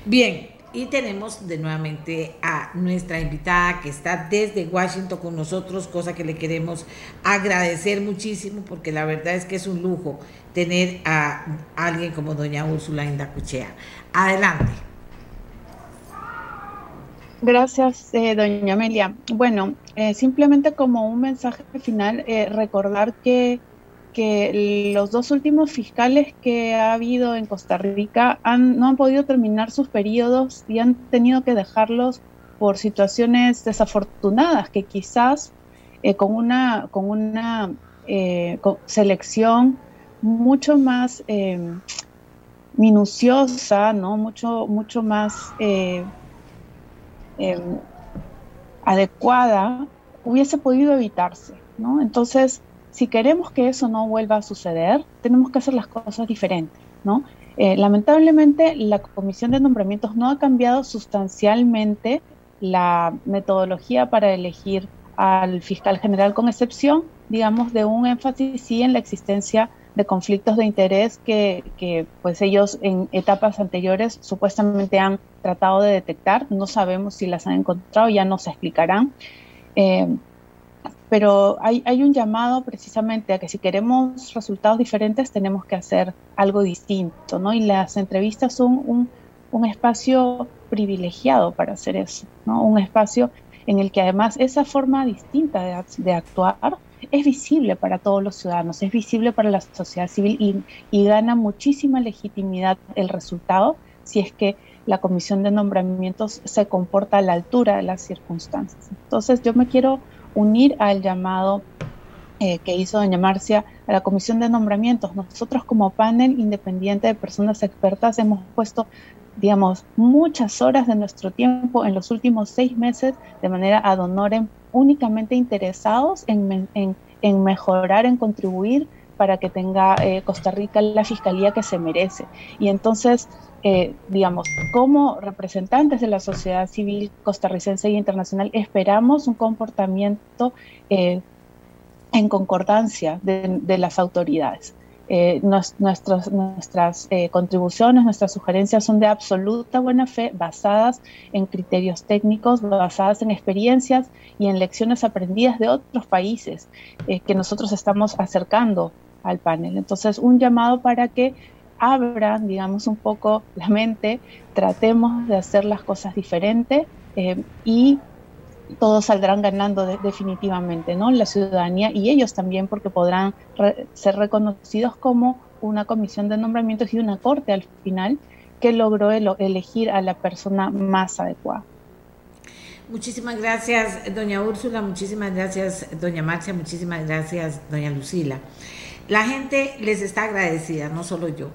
Bien, y tenemos de nuevamente a nuestra invitada que está desde Washington con nosotros, cosa que le queremos agradecer muchísimo porque la verdad es que es un lujo tener a alguien como doña Úrsula Indacuchea. Adelante. Gracias, eh, doña Amelia. Bueno, eh, simplemente como un mensaje final, eh, recordar que, que los dos últimos fiscales que ha habido en Costa Rica han, no han podido terminar sus periodos y han tenido que dejarlos por situaciones desafortunadas que quizás con una, con una selección mucho más eh, minuciosa, ¿no? Mucho, mucho más eh, adecuada, hubiese podido evitarse, ¿no? Entonces, si queremos que eso no vuelva a suceder, tenemos que hacer las cosas diferentes, ¿no? Eh, lamentablemente, la Comisión de Nombramientos no ha cambiado sustancialmente la metodología para elegir al fiscal general, con excepción, digamos, de un énfasis sí en la existencia de conflictos de interés que, pues ellos en etapas anteriores supuestamente han tratado de detectar. No sabemos si las han encontrado, ya nos explicarán. Eh, pero hay, hay, un llamado precisamente a que si queremos resultados diferentes tenemos que hacer algo distinto, ¿no? Y las entrevistas son un, un espacio privilegiado para hacer eso, ¿no? Un espacio en el que además esa forma distinta de, de actuar es visible para todos los ciudadanos, es visible para la sociedad civil y, gana muchísima legitimidad el resultado si es que la comisión de nombramientos se comporta a la altura de las circunstancias. Entonces yo me quiero unir al llamado eh, que hizo doña Marcia a la Comisión de Nombramientos. Nosotros como panel independiente de personas expertas hemos puesto, digamos, muchas horas de nuestro tiempo en los últimos seis meses de manera ad honorem, únicamente interesados en, en, mejorar, en contribuir para que tenga eh, Costa Rica la fiscalía que se merece. Y entonces, eh, digamos, como representantes de la sociedad civil costarricense e internacional, esperamos un comportamiento en concordancia de, las autoridades. Eh, nuestras eh, contribuciones, nuestras sugerencias son de absoluta buena fe, basadas en criterios técnicos, basadas en experiencias y en lecciones aprendidas de otros países eh, que nosotros estamos acercando al panel. Entonces, un llamado para que abran, digamos, un poco la mente, tratemos de hacer las cosas diferentes y todos saldrán ganando definitivamente, ¿no? La ciudadanía y ellos también porque podrán ser reconocidos como una comisión de nombramientos y una corte al final que logró elegir a la persona más adecuada. Muchísimas gracias, doña Úrsula, muchísimas gracias, doña Marcia, muchísimas gracias, doña Lucila. La gente les está agradecida, no solo yo.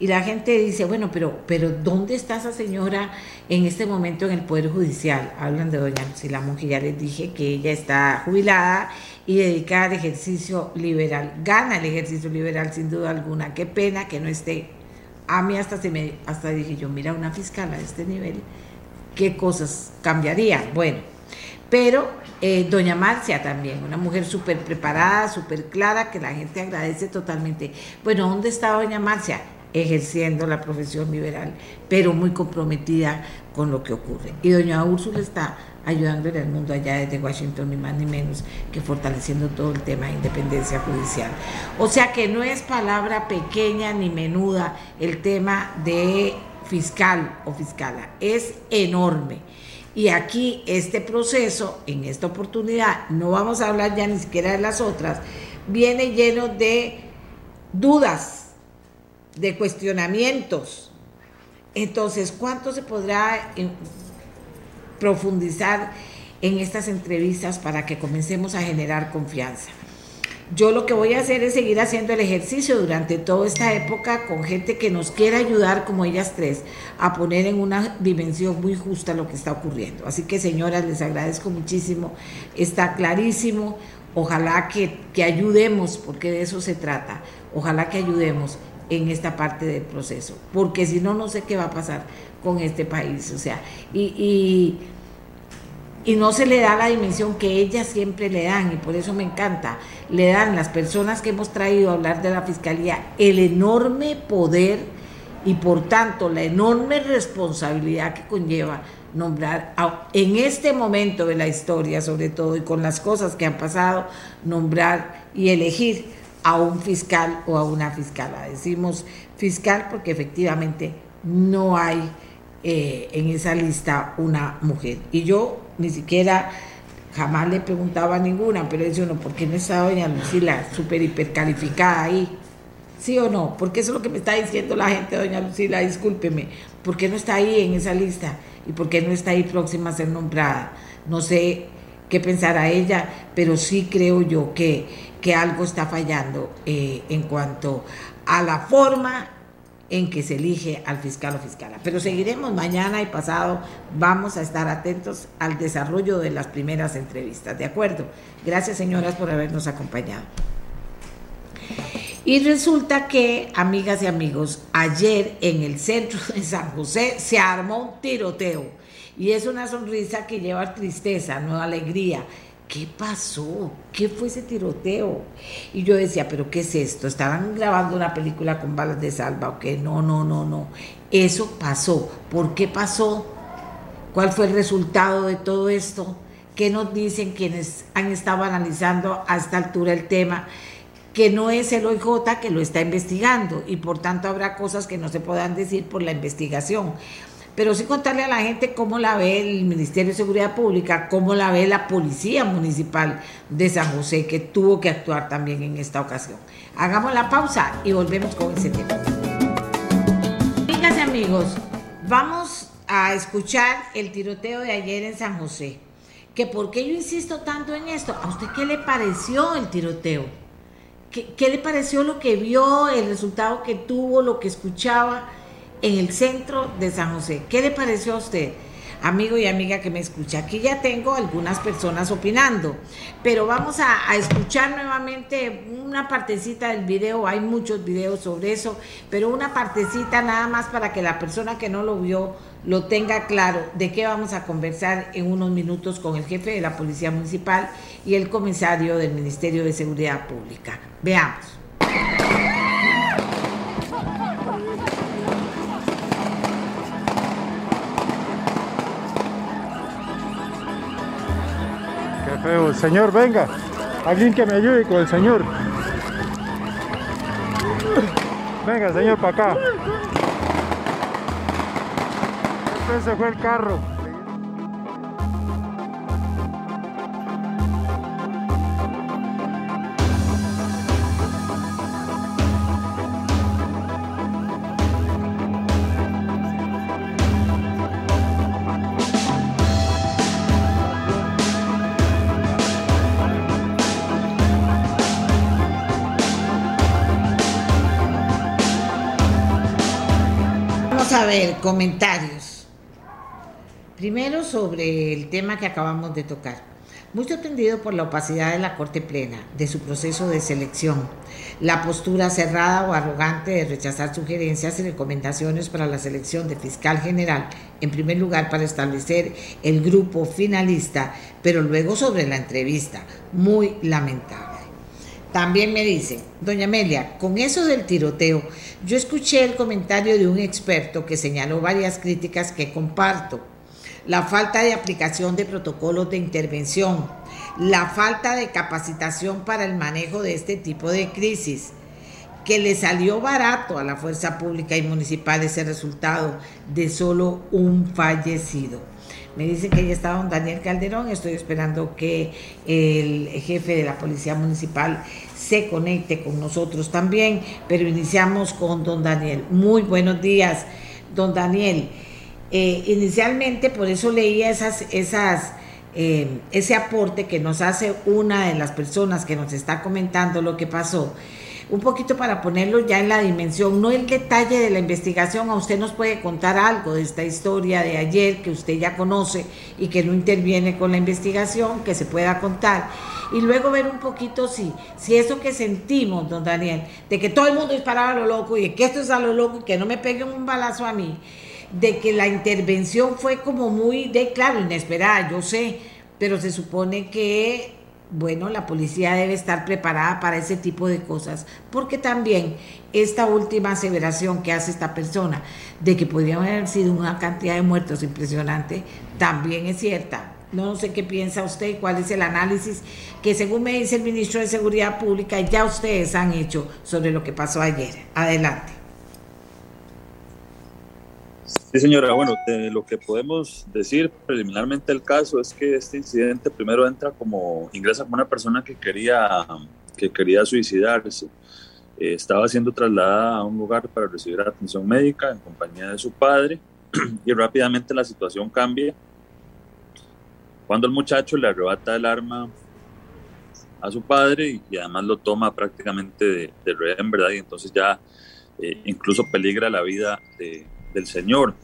Y la gente dice, bueno, pero, pero ¿dónde está esa señora en este momento en el Poder Judicial? Hablan de doña Lucila Monge, ya les dije que ella está jubilada y dedicada al ejercicio liberal. Gana el ejercicio liberal sin duda alguna. Qué pena que no esté. A mí hasta, se me, hasta dije yo, mira, una fiscal a este nivel, ¿qué cosas cambiaría? Bueno, pero eh, doña Marcia también, una mujer súper preparada, súper clara, que la gente agradece totalmente. Bueno, ¿dónde está doña Marcia? ejerciendo la profesión liberal, pero muy comprometida con lo que ocurre. Y doña Úrsula está ayudándole al mundo allá desde Washington, ni más ni menos que fortaleciendo todo el tema de independencia judicial. O sea que no es palabra pequeña ni menuda el tema de fiscal o fiscala, es enorme. Y aquí este proceso, en esta oportunidad, no vamos a hablar ya ni siquiera de las otras, viene lleno de dudas de cuestionamientos. Entonces, ¿cuánto se podrá eh, profundizar en estas entrevistas para que comencemos a generar confianza? Yo lo que voy a hacer es seguir haciendo el ejercicio durante toda esta época con gente que nos quiera ayudar, como ellas tres, a poner en una dimensión muy justa lo que está ocurriendo. Así que, señoras, les agradezco muchísimo. Está clarísimo. Ojalá que, que ayudemos, porque de eso se trata. Ojalá que ayudemos en esta parte del proceso, porque si no, no sé qué va a pasar con este país, o sea, y, y, no se le da la dimensión que ellas siempre le dan, y por eso me encanta, le dan las personas que hemos traído a hablar de la Fiscalía el enorme poder y por tanto la enorme responsabilidad que conlleva nombrar en este momento de la historia sobre todo y con las cosas que han pasado, nombrar y elegir a un fiscal o a una fiscala. Decimos fiscal porque efectivamente no hay eh, en esa lista una mujer. Y yo ni siquiera jamás le preguntaba a ninguna, pero dice uno, ¿por qué no está doña Lucila súper hipercalificada ahí? ¿Sí o no? Porque eso es lo que me está diciendo la gente, doña Lucila, discúlpeme. ¿Por qué no está ahí en esa lista? ¿Y por qué no está ahí próxima a ser nombrada? No sé qué pensar a ella, pero sí creo yo que que algo está fallando eh, en cuanto a la forma en que se elige al fiscal o fiscala. Pero seguiremos mañana y pasado, vamos a estar atentos al desarrollo de las primeras entrevistas, ¿de acuerdo? Gracias señoras por habernos acompañado. Y resulta que, amigas y amigos, ayer en el centro de San José se armó un tiroteo. Y es una sonrisa que lleva tristeza, no alegría. ¿Qué pasó? ¿Qué fue ese tiroteo? Y yo decía, ¿pero qué es esto? ¿Estaban grabando una película con balas de salva o qué? No, no, no, no. Eso pasó. ¿Por qué pasó? ¿Cuál fue el resultado de todo esto? ¿Qué nos dicen quienes han estado analizando a esta altura el tema? Que no es el OIJ que lo está investigando y por tanto habrá cosas que no se puedan decir por la investigación pero sí contarle a la gente cómo la ve el Ministerio de Seguridad Pública, cómo la ve la Policía Municipal de San José, que tuvo que actuar también en esta ocasión. Hagamos la pausa y volvemos con ese tema. Amigas y amigos, vamos a escuchar el tiroteo de ayer en San José, que por qué yo insisto tanto en esto. ¿A usted qué le pareció el tiroteo? ¿Qué, qué le pareció lo que vio, el resultado que tuvo, lo que escuchaba en el centro de San José? ¿Qué le pareció a usted? amigo y amiga que me escucha. Aquí ya tengo algunas personas opinando, pero vamos a, escuchar nuevamente una partecita del video. Hay muchos videos sobre eso, pero una partecita nada más para que la persona que no lo vio lo tenga claro de qué vamos a conversar en unos minutos con el jefe de la Policía Municipal y el comisario del Ministerio de Seguridad Pública. Veamos. Señor, venga. Alguien que me ayude con el señor. Venga, señor, para acá. Este fue el carro. Comentarios. Primero sobre el tema que acabamos de tocar. Muy sorprendido por la opacidad de la Corte Plena, de su proceso de selección, la postura cerrada o arrogante de rechazar sugerencias y recomendaciones para la selección de fiscal general, en primer lugar para establecer el grupo finalista, pero luego sobre la entrevista. Muy lamentable. También me dice, doña Amelia, con eso del tiroteo, yo escuché el comentario de un experto que señaló varias críticas que comparto. La falta de aplicación de protocolos de intervención, la falta de capacitación para el manejo de este tipo de crisis, que le salió barato a la fuerza pública y municipal ese resultado de solo un fallecido. Me dice que ya está don Daniel Calderón, estoy esperando que el jefe de la Policía Municipal se conecte con nosotros también, pero iniciamos con don Daniel. Muy buenos días, don Daniel. Eh, inicialmente, por eso leía esas, esas, eh, ese aporte que nos hace una de las personas que nos está comentando lo que pasó un poquito para ponerlo ya en la dimensión, no el detalle de la investigación, a usted nos puede contar algo de esta historia de ayer que usted ya conoce y que no interviene con la investigación, que se pueda contar. Y luego ver un poquito si, si eso que sentimos, don Daniel, de que todo el mundo disparaba a lo loco y de que esto es a lo loco y que no me peguen un balazo a mí, de que la intervención fue como muy, de claro, inesperada, yo sé, pero se supone que bueno, la policía debe estar preparada para ese tipo de cosas, porque también esta última aseveración que hace esta persona de que podría haber sido una cantidad de muertos impresionante, también es cierta. No sé qué piensa usted, cuál es el análisis que según me dice el ministro de Seguridad Pública ya ustedes han hecho sobre lo que pasó ayer. Adelante. Sí, señora. Bueno, lo que podemos decir preliminarmente el caso es que este incidente primero entra como, ingresa como una persona que quería, que quería suicidarse. Eh, estaba siendo trasladada a un lugar para recibir atención médica en compañía de su padre y rápidamente la situación cambia cuando el muchacho le arrebata el arma a su padre y, además lo toma prácticamente de, de rehén, ¿verdad? Y entonces ya eh, incluso peligra la vida de, del señor.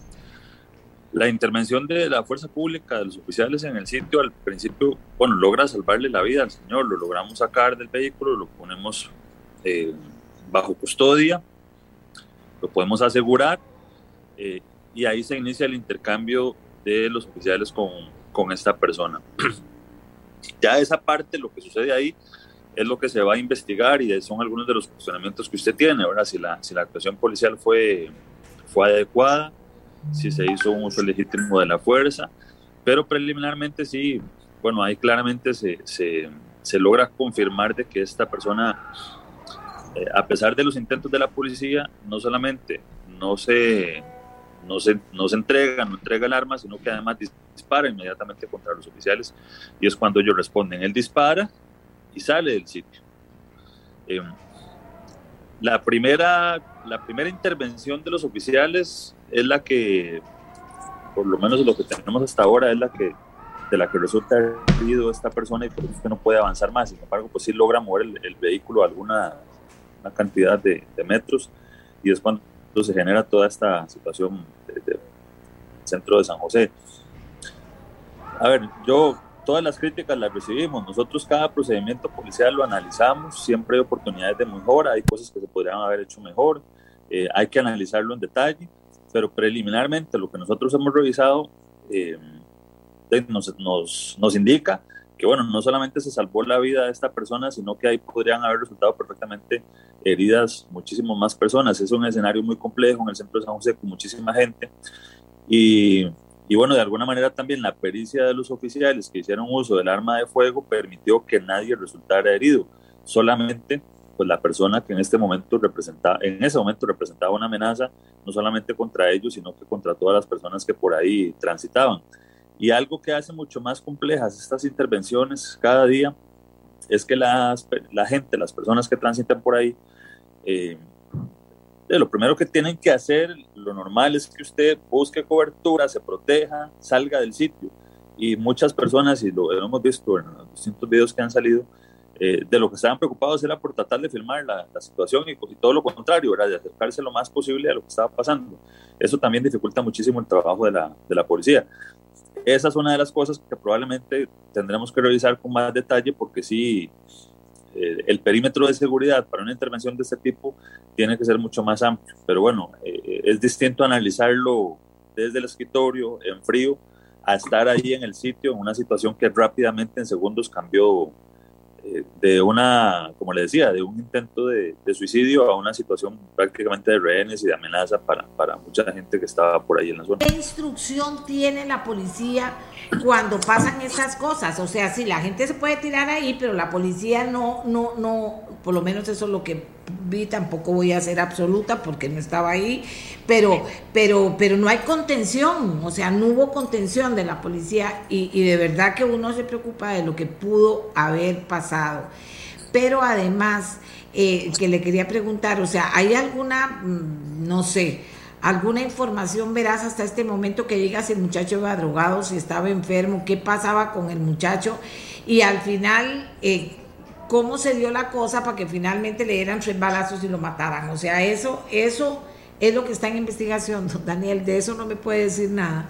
La intervención de la fuerza pública, de los oficiales en el sitio, al principio, bueno, logra salvarle la vida al señor, lo logramos sacar del vehículo, lo ponemos eh, bajo custodia, lo podemos asegurar eh, y ahí se inicia el intercambio de los oficiales con, con esta persona. ya esa parte, lo que sucede ahí, es lo que se va a investigar y son algunos de los cuestionamientos que usted tiene, ¿verdad? Si la, si la actuación policial fue fue adecuada, si se hizo un uso legítimo de la fuerza, pero preliminarmente sí, bueno, ahí claramente se, se, se logra confirmar de que esta persona, eh, a pesar de los intentos de la policía, no solamente no se, no se, no se entrega, no entrega el arma, sino que además dispara inmediatamente contra los oficiales y es cuando ellos responden. Él dispara y sale del sitio. Eh, la primera, la primera intervención de los oficiales es la que, por lo menos lo que tenemos hasta ahora, es la que de la que resulta herido esta persona y por eso es que no puede avanzar más. Sin embargo, pues sí logra mover el, vehículo alguna una cantidad de, metros y es cuando se genera toda esta situación del centro de San José. A ver, yo todas las críticas las recibimos. Nosotros cada procedimiento policial lo analizamos, siempre hay oportunidades de mejora, hay cosas que se podrían haber hecho mejor, eh, hay que analizarlo en detalle, pero preliminarmente lo que nosotros hemos revisado eh, nos, nos, nos, indica que, bueno, no solamente se salvó la vida de esta persona, sino que ahí podrían haber resultado perfectamente heridas muchísimas más personas. Es un escenario muy complejo en el centro de San José con muchísima gente y, y bueno, de alguna manera también la pericia de los oficiales que hicieron uso del arma de fuego permitió que nadie resultara herido, solamente pues la persona que en este momento representaba, en ese momento representaba una amenaza, no solamente contra ellos, sino que contra todas las personas que por ahí transitaban. Y algo que hace mucho más complejas estas intervenciones cada día es que las, la gente, las personas que transitan por ahí, eh, lo primero que tienen que hacer, lo normal es que usted busque cobertura, se proteja, salga del sitio. Y muchas personas, y lo hemos visto en los distintos videos que han salido, eh, de lo que estaban preocupados era por tratar de filmar la, situación y, todo lo contrario, era de acercarse lo más posible a lo que estaba pasando. Eso también dificulta muchísimo el trabajo de la, de la policía. Esa es una de las cosas que probablemente tendremos que revisar con más detalle porque sí, eh, el perímetro de seguridad para una intervención de este tipo tiene que ser mucho más amplio. Pero bueno, eh, es distinto analizarlo desde el escritorio, en frío, a estar ahí en el sitio, en una situación que rápidamente en segundos cambió de una, como le decía, de un intento de, suicidio a una situación prácticamente de rehenes y de amenaza para, para, mucha gente que estaba por ahí en la zona. ¿Qué instrucción tiene la policía cuando pasan esas cosas? O sea, sí, la gente se puede tirar ahí, pero la policía no, no, no, por lo menos eso es lo que vi, tampoco voy a ser absoluta porque no estaba ahí, pero, pero, pero no hay contención, o sea, no hubo contención de la policía y, de verdad que uno se preocupa de lo que pudo haber pasado. Pero además, eh, que le quería preguntar, o sea, ¿hay alguna, mm, no sé, alguna información verás hasta este momento que llega si el muchacho iba drogado, si estaba enfermo, qué pasaba con el muchacho? Y al final, eh, cómo se dio la cosa para que finalmente le dieran tres balazos y lo mataran. O sea, eso, eso es lo que está en investigación, Daniel. De eso no me puede decir nada.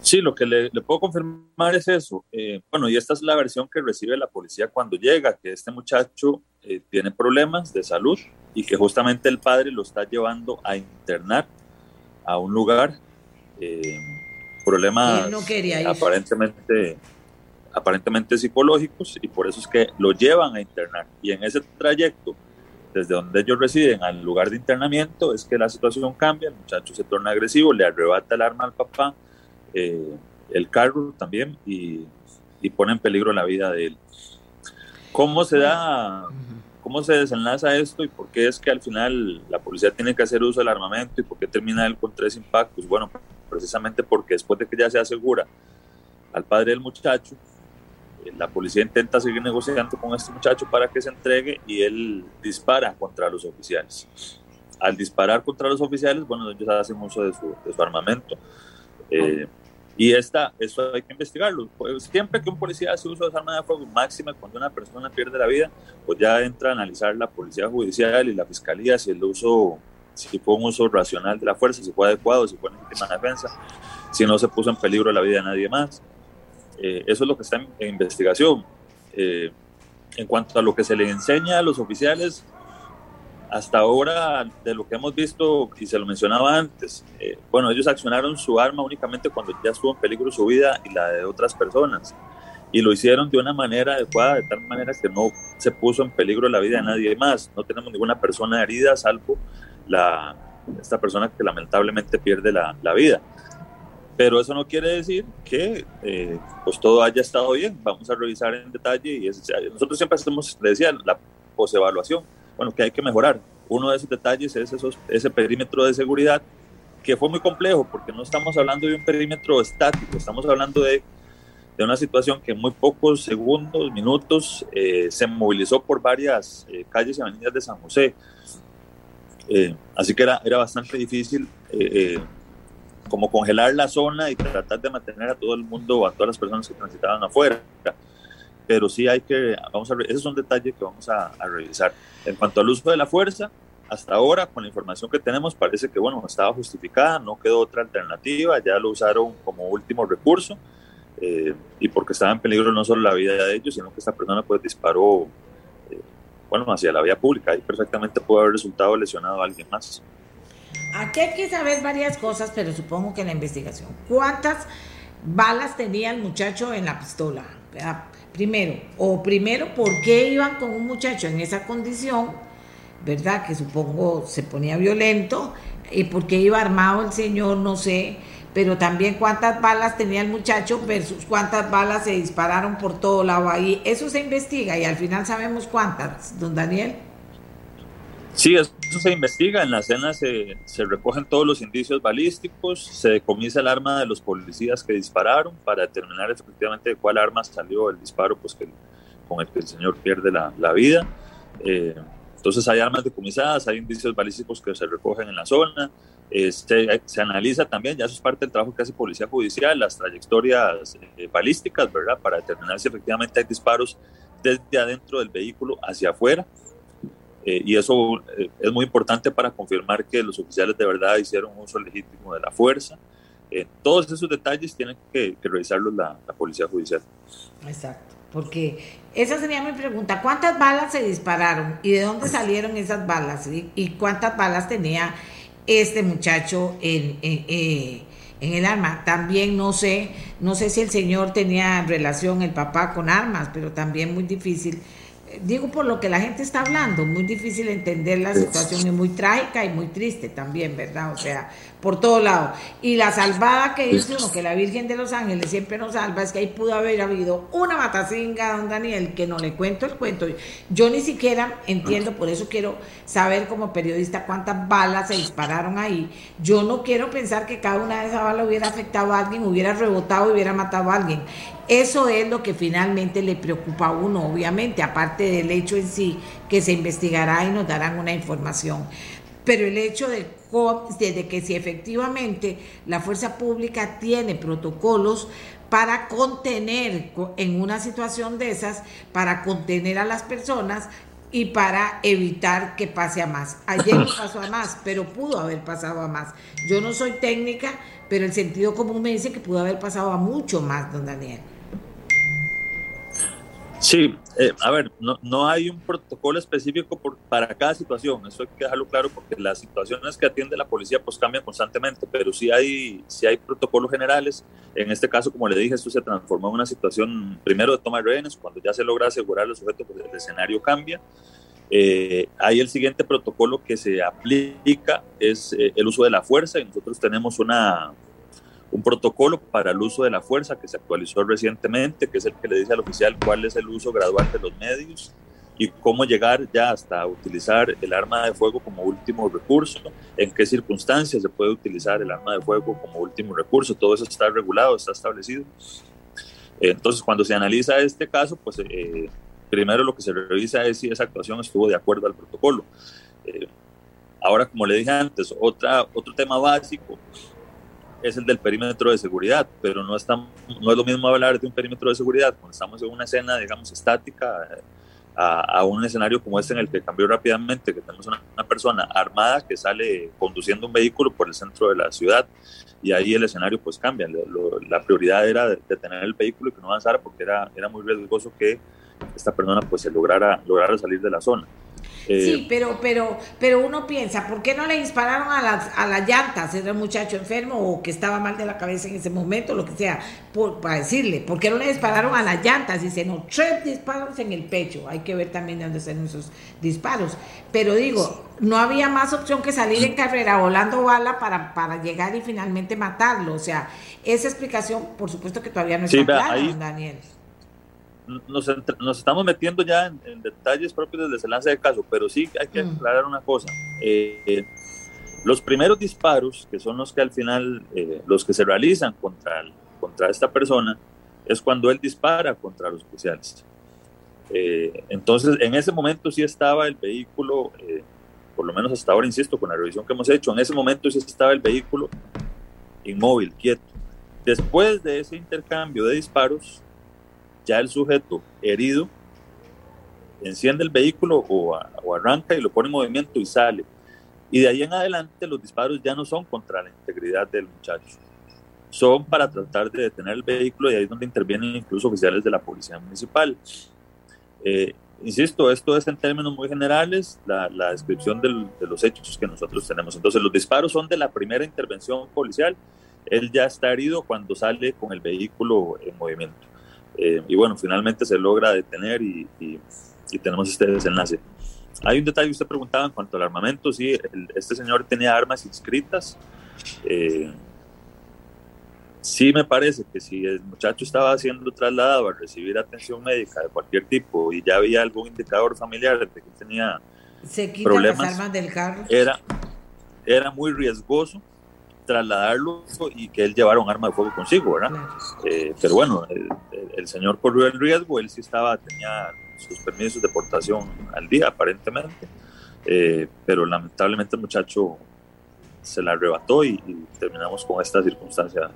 Sí, lo que le, puedo confirmar es eso. Eh, bueno, y esta es la versión que recibe la policía cuando llega, que este muchacho eh, tiene problemas de salud y que justamente el padre lo está llevando a internar a un lugar. Eh, problemas no quería aparentemente aparentemente psicológicos y por eso es que lo llevan a internar. Y en ese trayecto, desde donde ellos residen al lugar de internamiento, es que la situación cambia, el muchacho se torna agresivo, le arrebata el arma al papá, eh, el carro también y, y, pone en peligro la vida de él. ¿Cómo se da, cómo se desenlaza esto y por qué es que al final la policía tiene que hacer uso del armamento y por qué termina él con tres impactos? Bueno, precisamente porque después de que ya se asegura al padre del muchacho, la policía intenta seguir negociando con este muchacho para que se entregue y él dispara contra los oficiales. Al disparar contra los oficiales, bueno, ellos hacen uso de su, armamento. Eh, y esta, esto hay que investigarlo. Pues, siempre que un policía hace uso de arma de fuego, máxima cuando una persona pierde la vida, pues ya entra a analizar la policía judicial y la fiscalía si el uso, si fue un uso racional de la fuerza, si fue adecuado, si fue legítima defensa, si no se puso en peligro la vida de nadie más. Eh, eso es lo que está en, investigación. Eh, en cuanto a lo que se le enseña a los oficiales, hasta ahora, de lo que hemos visto, y se lo mencionaba antes, eh, bueno, ellos accionaron su arma únicamente cuando ya estuvo en peligro su vida y la de otras personas. Y lo hicieron de una manera adecuada, de tal manera que no se puso en peligro la vida de nadie más. No tenemos ninguna persona herida, salvo la, esta persona que lamentablemente pierde la, la vida. Pero eso no quiere decir que eh, pues todo haya estado bien. Vamos a revisar en detalle y nosotros siempre hacemos, decía, la posevaluación. Bueno, que hay que mejorar. Uno de esos detalles es esos, ese perímetro de seguridad que fue muy complejo porque no estamos hablando de un perímetro estático, estamos hablando de, de una situación que en muy pocos segundos, minutos, eh, se movilizó por varias eh, calles y avenidas de San José. así que era, era bastante difícil como congelar la zona y tratar de mantener a todo el mundo, a todas las personas que transitaban afuera. Pero sí hay que, vamos a ese es que vamos a, a revisar. En cuanto al uso de la fuerza, hasta ahora, con la información que tenemos, parece que, bueno, estaba justificada, no quedó otra alternativa, ya lo usaron como último recurso, eh, y porque estaba en peligro no solo la vida de ellos, sino que esta persona pues disparó, eh, bueno, hacia la vía pública, y perfectamente puede haber resultado lesionado a alguien más. Aquí hay que saber varias cosas, pero supongo que la investigación. ¿Cuántas balas tenía el muchacho en la pistola? Primero, o primero, ¿por qué iban con un muchacho en esa condición? ¿verdad? Que supongo se ponía violento, y porque iba armado el señor, no sé, pero también cuántas balas tenía el muchacho versus cuántas balas se dispararon por todo lado ahí. Eso se investiga y al final sabemos cuántas, don Daniel. Sí, eso se investiga, en la escena se, recogen todos los indicios balísticos, se decomisa el arma de los policías que dispararon para determinar efectivamente de cuál arma salió el disparo pues, que, con el que el señor pierde la, vida. Eh, entonces hay armas decomisadas, hay indicios balísticos que se recogen en la zona, este, se analiza también, ya eso es parte del trabajo que hace Policía Judicial, las trayectorias eh, balísticas, ¿verdad? Para determinar si efectivamente hay disparos desde adentro del vehículo hacia afuera. Eh, y eso eh, es muy importante para confirmar que los oficiales de verdad hicieron uso legítimo de la fuerza. todos esos detalles tienen que, revisarlos la, la Policía Judicial. Exacto. Porque esa sería mi pregunta. ¿Cuántas balas se dispararon y de dónde salieron esas balas? ¿Y cuántas balas tenía este muchacho en, en, eh, en, el arma? También no sé, no sé si el señor tenía relación, el papá, con armas, pero también muy difícil. Digo por lo que la gente está hablando, muy difícil entender la situación y muy trágica y muy triste también, ¿verdad? O sea, por todo lado. Y la salvada que dice uno, que la Virgen de los Ángeles siempre nos salva, es que ahí pudo haber habido una matacinga, don Daniel, que no le cuento el cuento. Yo ni siquiera entiendo, por eso quiero saber como periodista cuántas balas se dispararon ahí. Yo no quiero pensar que cada una de esas balas hubiera afectado a alguien, hubiera rebotado y hubiera matado a alguien. Eso es lo que finalmente le preocupa a uno, obviamente, aparte del hecho en sí que se investigará y nos darán una información. Pero el hecho de desde que si efectivamente la fuerza pública tiene protocolos para contener en una situación de esas, para contener a las personas y para evitar que pase a más. Ayer no pasó a más, pero pudo haber pasado a más. Yo no soy técnica, pero el sentido común me dice que pudo haber pasado a mucho más, don Daniel. Sí, eh, a ver, no, no, hay un protocolo específico por, para cada situación, eso hay que dejarlo claro porque las situaciones que atiende la policía pues cambian constantemente, pero sí hay, sí hay protocolos generales. En este caso, como le dije, esto se transformó en una situación primero de toma de rehenes, cuando ya se logra asegurar el sujeto, pues el escenario cambia. Eh, hay el siguiente protocolo que se aplica, es eh, el uso de la fuerza y nosotros tenemos una, un protocolo para el uso de la fuerza que se actualizó recientemente, que es el que le dice al oficial cuál es el uso gradual de los medios y cómo llegar ya hasta utilizar el arma de fuego como último recurso, en qué circunstancias se puede utilizar el arma de fuego como último recurso, todo eso está regulado, está establecido. Entonces, cuando se analiza este caso, pues eh, primero lo que se revisa es si esa actuación estuvo de acuerdo al protocolo. Eh, ahora, como le dije antes, otra, otro tema básico es el del perímetro de seguridad, pero no, está, no es lo mismo hablar de un perímetro de seguridad cuando estamos en una escena, digamos, estática, a, un escenario como este en el que cambió rápidamente, que tenemos una, persona armada que sale conduciendo un vehículo por el centro de la ciudad y ahí el escenario pues cambia. La prioridad era detener el vehículo y que no avanzara porque era, era muy riesgoso que esta persona pues se lograra, lograra salir de la zona. Eh, sí, pero, pero, pero uno piensa, ¿por qué no le dispararon a las, a las llantas? ¿Era un muchacho enfermo o que estaba mal de la cabeza en ese momento, lo que sea? Por, para decirle, ¿por qué no le dispararon a las llantas? Dice, no, tres disparos en el pecho. Hay que ver también de dónde están esos disparos. Pero digo, no había más opción que salir en carrera volando bala para, para llegar y finalmente matarlo. O sea, esa explicación, por supuesto que todavía no está sí, clara, Daniel nos, nos, estamos metiendo ya en, detalles propios del desenlace del caso, pero sí hay que mm. aclarar una cosa. Eh, los primeros disparos, que son los que al final, eh, los que se realizan contra, contra esta persona, es cuando él dispara contra los oficiales. Eh, entonces, en ese momento sí estaba el vehículo, por lo menos hasta ahora, insisto, con la revisión que hemos hecho, en ese momento sí estaba el vehículo inmóvil, quieto. Después de ese intercambio de disparos, ya el sujeto herido enciende el vehículo o, arranca y lo pone en movimiento y sale. Y de ahí en adelante los disparos ya no son contra la integridad del muchacho, son para tratar de detener el vehículo y ahí es donde intervienen incluso oficiales de la policía municipal. Eh, insisto, esto es en términos muy generales la, descripción de los hechos que nosotros tenemos. Entonces los disparos son de la primera intervención policial, él ya está herido cuando sale con el vehículo en movimiento. Eh, y bueno, finalmente se logra detener y y tenemos este desenlace. Hay un detalle, usted preguntaba en cuanto al armamento, sí, este señor tenía armas inscritas. Eh, sí me parece que si el muchacho estaba siendo trasladado a recibir atención médica de cualquier tipo y ya había algún indicador familiar de que tenía Se problemas, las armas del carro. Era, era muy riesgoso trasladarlo y que él llevara un arma de fuego consigo, ¿verdad? Eh, pero bueno, el, el, señor corrió el riesgo, él sí estaba, tenía sus permisos de portación al día, aparentemente. Eh, pero lamentablemente el muchacho se la arrebató y, terminamos con esta circunstancia.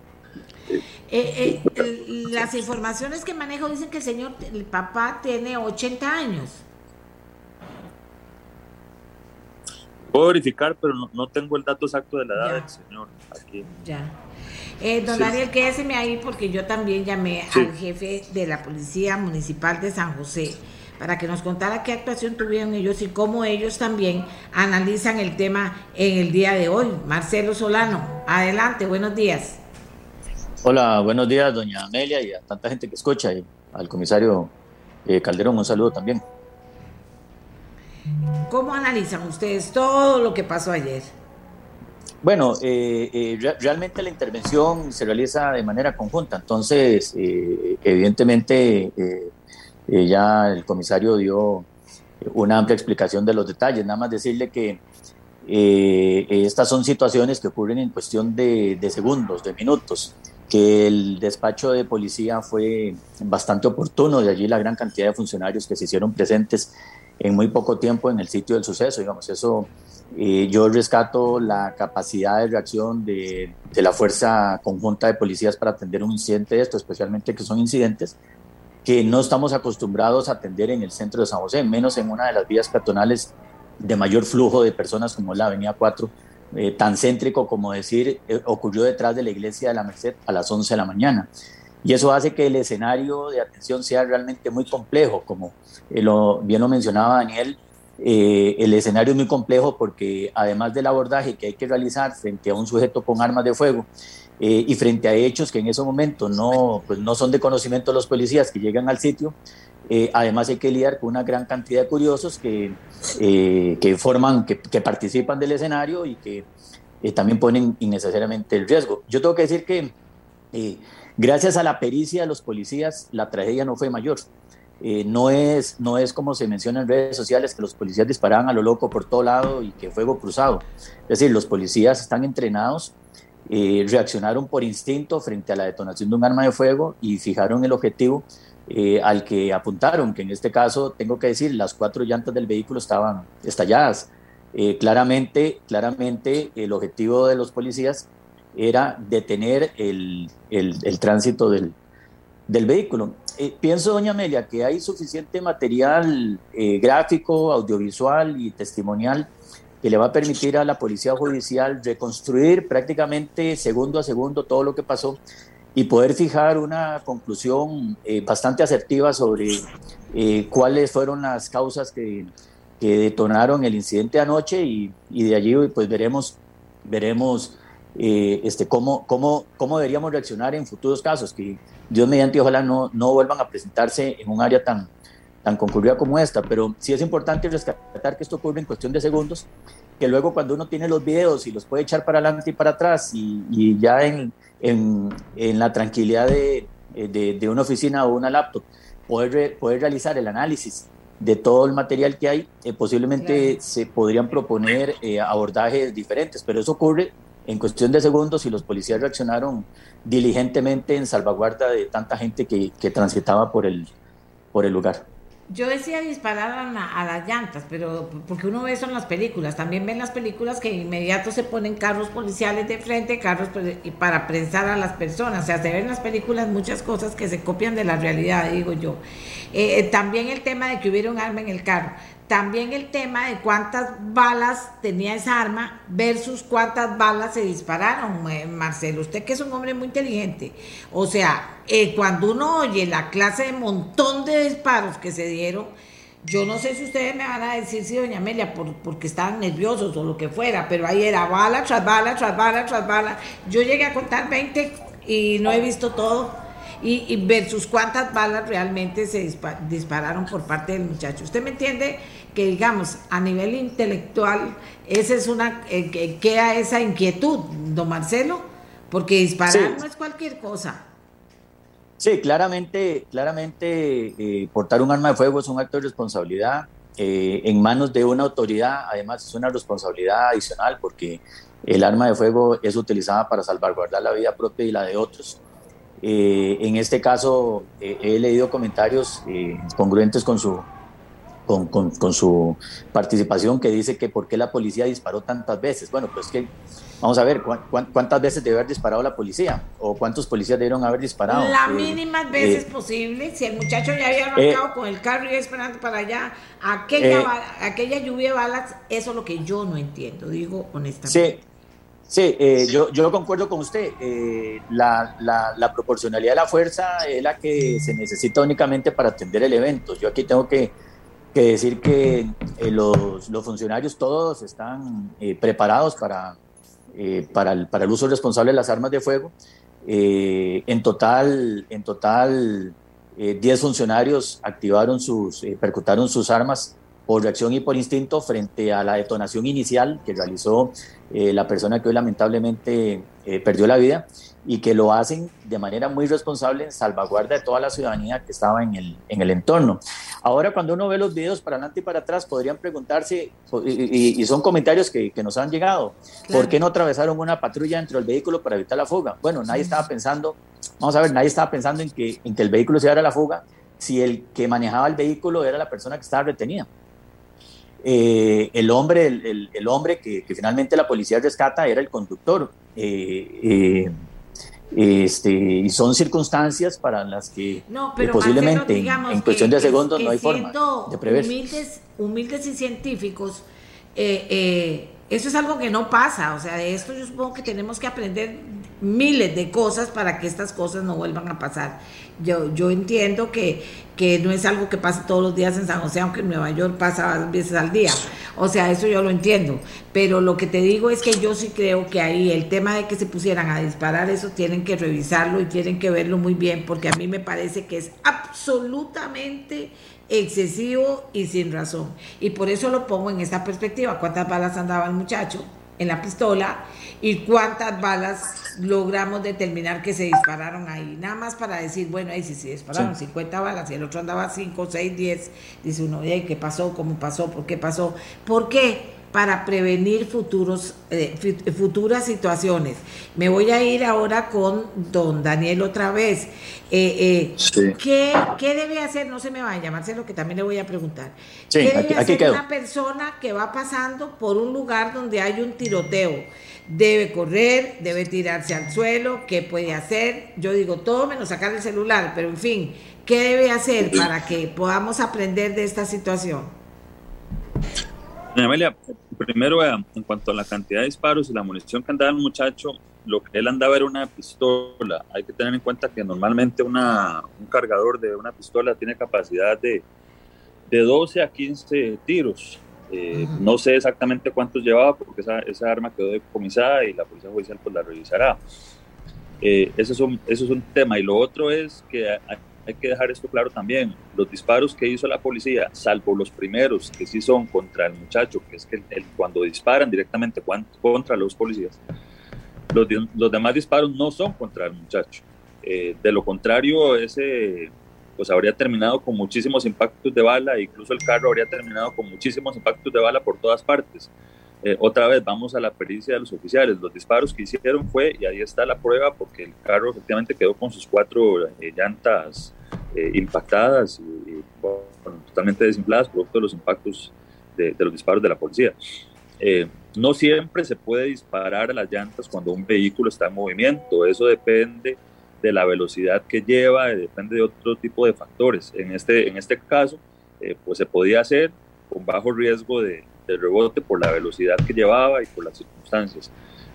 Eh, eh, las informaciones que manejo dicen que el señor, el papá tiene 80 años. Puedo verificar, pero no, tengo el dato exacto de la edad del señor aquí. Ya. don Daniel, quédeseme ahí porque yo también llamé al jefe de la Policía Municipal de San José para que nos contara qué actuación tuvieron ellos y cómo ellos también analizan el tema en el día de hoy. Marcelo Solano, adelante, buenos días. Hola, buenos días, doña Amelia, y a tanta gente que escucha, y al comisario eh, Calderón, un saludo también. ¿Cómo analizan ustedes todo lo que pasó ayer? Bueno, eh, eh, realmente la intervención se realiza de manera conjunta, entonces evidentemente eh, ya el comisario dio una amplia explicación de los detalles. Nada más decirle que estas son situaciones que ocurren en cuestión de, segundos, de minutos, que el despacho de policía fue bastante oportuno, de allí la gran cantidad de funcionarios que se hicieron presentes en muy poco tiempo en el sitio del suceso, digamos, eso eh, yo rescato la capacidad de reacción de, de, la fuerza conjunta de policías para atender un incidente de esto, especialmente que son incidentes que no estamos acostumbrados a atender en el centro de San José, menos en una de las vías peatonales de mayor flujo de personas como la Avenida 4, eh, tan céntrico como decir, eh, ocurrió detrás de la iglesia de la Merced a las 11 de la mañana. Y eso hace que el escenario de atención sea realmente muy complejo, como eh, bien lo mencionaba Daniel, el escenario es muy complejo porque además del abordaje que hay que realizar frente a un sujeto con armas de fuego, eh, y frente a hechos que en ese momento no, pues no son de conocimiento los policías que llegan al sitio, eh, además hay que lidiar con una gran cantidad de curiosos que, eh, que forman, que, que, participan del escenario y que también ponen innecesariamente el riesgo. Yo tengo que decir que gracias a la pericia de los policías, la tragedia no fue mayor. no, es, no es como se menciona en redes sociales que los policías disparaban a lo loco por todo lado y que fuego cruzado. Es decir, los policías están entrenados eh, reaccionaron por instinto frente a la detonación de un arma de fuego y fijaron el objetivo eh, al que apuntaron, que en este caso, tengo que decir, las cuatro llantas del vehículo estaban estalladas. Eh, claramente, claramente el objetivo de los policías era detener el, el, tránsito del, del vehículo. pienso, doña Amelia, que hay suficiente material gráfico, audiovisual y testimonial que le va a permitir a la Policía Judicial reconstruir prácticamente segundo a segundo todo lo que pasó y poder fijar una conclusión eh, bastante asertiva sobre eh, cuáles fueron las causas que, que, detonaron el incidente anoche y, y, de allí pues veremos, veremos eh, este, cómo, cómo, cómo deberíamos reaccionar en futuros casos, que Dios mediante ojalá no, no vuelvan a presentarse en un área tan, tan concurrida como esta, pero sí es importante rescatar que esto ocurre en cuestión de segundos, que luego cuando uno tiene los videos y los puede echar para adelante y para atrás y, ya en, en, en, la tranquilidad de, de, una oficina o una laptop, poder, poder realizar el análisis de todo el material que hay, eh, posiblemente se podrían proponer eh, abordajes diferentes, pero eso ocurre en cuestión de segundos y los policías reaccionaron diligentemente en salvaguarda de tanta gente que, que transitaba por el, por el lugar. Yo decía disparar a, las llantas, pero porque uno ve eso en las películas. También ven las películas que inmediato se ponen carros policiales de frente, carros para prensar a las personas. O sea, se ven en las películas muchas cosas que se copian de la realidad, digo yo. Eh, eh, también el tema de que hubiera un arma en el carro. También el tema de cuántas balas tenía esa arma versus cuántas balas se dispararon, eh, Marcelo. Usted que es un hombre muy inteligente. O sea, eh, cuando uno oye la clase de montón de disparos que se dieron, yo no sé si ustedes me van a decir, sí, doña Amelia, por, porque estaban nerviosos o lo que fuera, pero ahí era bala tras bala, tras bala, tras bala. Yo llegué a contar 20 y no he visto todo y, versus cuántas balas realmente se dispararon por parte del muchacho. ¿Usted me entiende que, digamos, a nivel intelectual, esa es una, eh, que queda esa inquietud, don Marcelo? Porque disparar no es cualquier cosa. Sí, claramente, claramente eh, portar un arma de fuego es un acto de responsabilidad eh, en manos de una autoridad, además es una responsabilidad adicional porque el arma de fuego es utilizada para salvaguardar la vida propia y la de otros. Eh, en este caso, eh, he leído comentarios eh, congruentes con su, con, con, su participación que dice que por qué la policía disparó tantas veces. Bueno, pues que vamos a ver cuántas veces debe haber disparado la policía o cuántos policías debieron haber disparado. La mínima veces posible. Si el muchacho ya había arrancado con el carro y iba esperando para allá, aquella, aquella lluvia de balas, eso es lo que yo no entiendo, digo honestamente. Sí. Sí, eh, yo, yo concuerdo con usted. Eh, la, la, proporcionalidad de la fuerza es la que se necesita únicamente para atender el evento. Yo aquí tengo que, que decir que eh, los, los, funcionarios todos están preparados para, para, el, para el uso responsable de las armas de fuego. en total, en total 10 funcionarios activaron sus, percutaron sus armas por reacción y por instinto frente a la detonación inicial que realizó eh, la persona que hoy lamentablemente eh, perdió la vida y que lo hacen de manera muy responsable en salvaguarda de toda la ciudadanía que estaba en el, en el entorno. Ahora cuando uno ve los videos para adelante y para atrás podrían preguntarse, y, son comentarios que, que, nos han llegado, ¿por qué no atravesaron una patrulla dentro del vehículo para evitar la fuga? Bueno, nadie estaba pensando, vamos a ver, nadie estaba pensando en que, en que el vehículo se diera la fuga si el que manejaba el vehículo era la persona que estaba retenida. Eh, el hombre, el, hombre que, finalmente la policía rescata era el conductor. Eh, eh, este, y son circunstancias para las que posiblemente en, cuestión de segundos no hay forma de prever. Humildes, humildes y científicos, eso es algo que no pasa. O sea, de esto yo supongo que tenemos que aprender miles de cosas para que estas cosas no vuelvan a pasar. Yo, yo entiendo que, que no es algo que pasa todos los días en San José, aunque en Nueva York pasa veces al día. O sea, eso yo lo entiendo. Pero lo que te digo es que yo sí creo que ahí el tema de que se pusieran a disparar, eso tienen que revisarlo y tienen que verlo muy bien, porque a mí me parece que es absolutamente excesivo y sin razón. Y por eso lo pongo en esta perspectiva. ¿Cuántas balas andaba el muchacho en la pistola? ¿Y cuántas balas logramos determinar que se dispararon ahí. Nada más para decir, bueno, ahí sí se dispararon 50 balas y el otro andaba 5, 6, 10. Dice uno, ¿qué pasó? ¿Cómo pasó? ¿Por qué pasó? ¿Por qué? Para prevenir futuros, eh, futuras situaciones. Me voy a ir ahora con don Daniel otra vez. Eh, eh, ¿qué, ¿qué, debe hacer? No se me vaya, Marcelo, que también le voy a preguntar. ¿Qué debe hacer una persona que va pasando por un lugar donde hay un tiroteo? Debe correr, debe tirarse al suelo, qué puede hacer. Yo digo todo menos sacar el celular, pero en fin, ¿qué debe hacer para que podamos aprender de esta situación? Amelia, primero en cuanto a la cantidad de disparos y la munición que andaba el muchacho, lo que él andaba era una pistola. Hay que tener en cuenta que normalmente una, un cargador de una pistola tiene capacidad de, de 12 a 15 tiros. Eh, no sé exactamente cuántos llevaba porque esa, esa, arma quedó decomisada y la policía judicial pues la revisará. Eh, eso, es un, eso es un tema. Y lo otro es que hay, que dejar esto claro también. Los disparos que hizo la policía, salvo los primeros que sí son contra el muchacho, que es que el, cuando disparan directamente contra los policías, los, los demás disparos no son contra el muchacho. Eh, de lo contrario, ese pues habría terminado con muchísimos impactos de bala, incluso el carro habría terminado con muchísimos impactos de bala por todas partes. Eh, otra vez vamos a la pericia de los oficiales. Los disparos que hicieron fue, y ahí está la prueba, porque el carro efectivamente quedó con sus cuatro eh, llantas eh, impactadas y, totalmente desinfladas producto de los impactos de, los disparos de la policía. Eh, no siempre se puede disparar a las llantas cuando un vehículo está en movimiento, eso depende de la velocidad que lleva, depende de otro tipo de factores. En este, en este caso, eh, pues se podía hacer con bajo riesgo de, de, rebote por la velocidad que llevaba y por las circunstancias.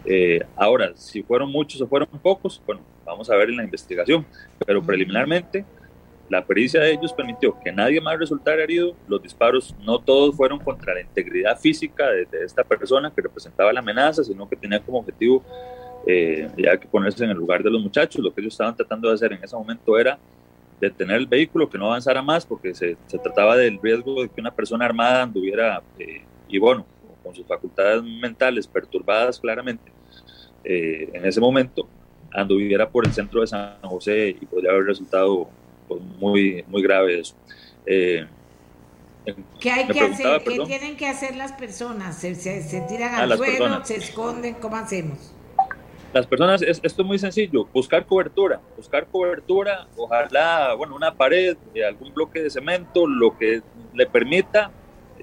Eh, ahora, si fueron muchos o fueron pocos, bueno, vamos a ver en la investigación, pero preliminarmente la pericia de ellos permitió que nadie más resultara herido. Los disparos no todos fueron contra la integridad física de, esta persona que representaba la amenaza, sino que tenía como objetivo eh, ya que ponerse en el lugar de los muchachos. Lo que ellos estaban tratando de hacer en ese momento era detener el vehículo, que no avanzara más, porque se, trataba del riesgo de que una persona armada anduviera, eh, y bueno, con sus facultades mentales perturbadas claramente, eh, en ese momento anduviera por el centro de San José y podría haber resultado pues, muy, muy grave eso. Eh, ¿Qué hay que hacer? ¿Qué tienen que hacer las personas? ¿Se, se, tiran al suelo? ¿Se esconden? ¿Cómo hacemos? Las personas, esto es muy sencillo, buscar cobertura, buscar cobertura, ojalá, bueno, una pared, algún bloque de cemento, lo que le permita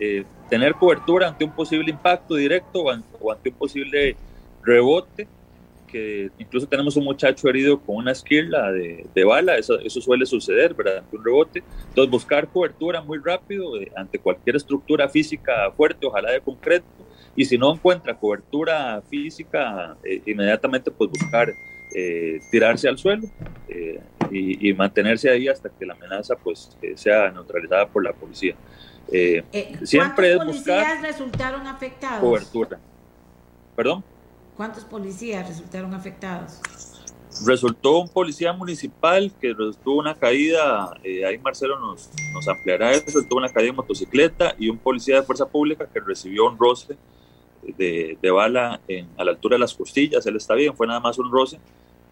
eh, tener cobertura ante un posible impacto directo o ante un posible rebote que incluso tenemos un muchacho herido con una esquirla de, bala, eso, eso, suele suceder, ¿verdad? Ante un rebote. Entonces, buscar cobertura muy rápido eh, ante cualquier estructura física fuerte, ojalá de concreto, y si no encuentra cobertura física, eh, inmediatamente pues buscar eh, tirarse al suelo y, mantenerse ahí hasta que la amenaza pues sea neutralizada por la policía. siempre es buscar resultaron afectados? Cobertura. ¿Perdón? ¿Cuántos policías resultaron afectados? Resultó un policía municipal que tuvo una caída, eh, ahí Marcelo nos, nos ampliará eso, tuvo una caída de motocicleta y un policía de fuerza pública que recibió un roce de, de bala en, a la altura de las costillas, él está bien, fue nada más un roce.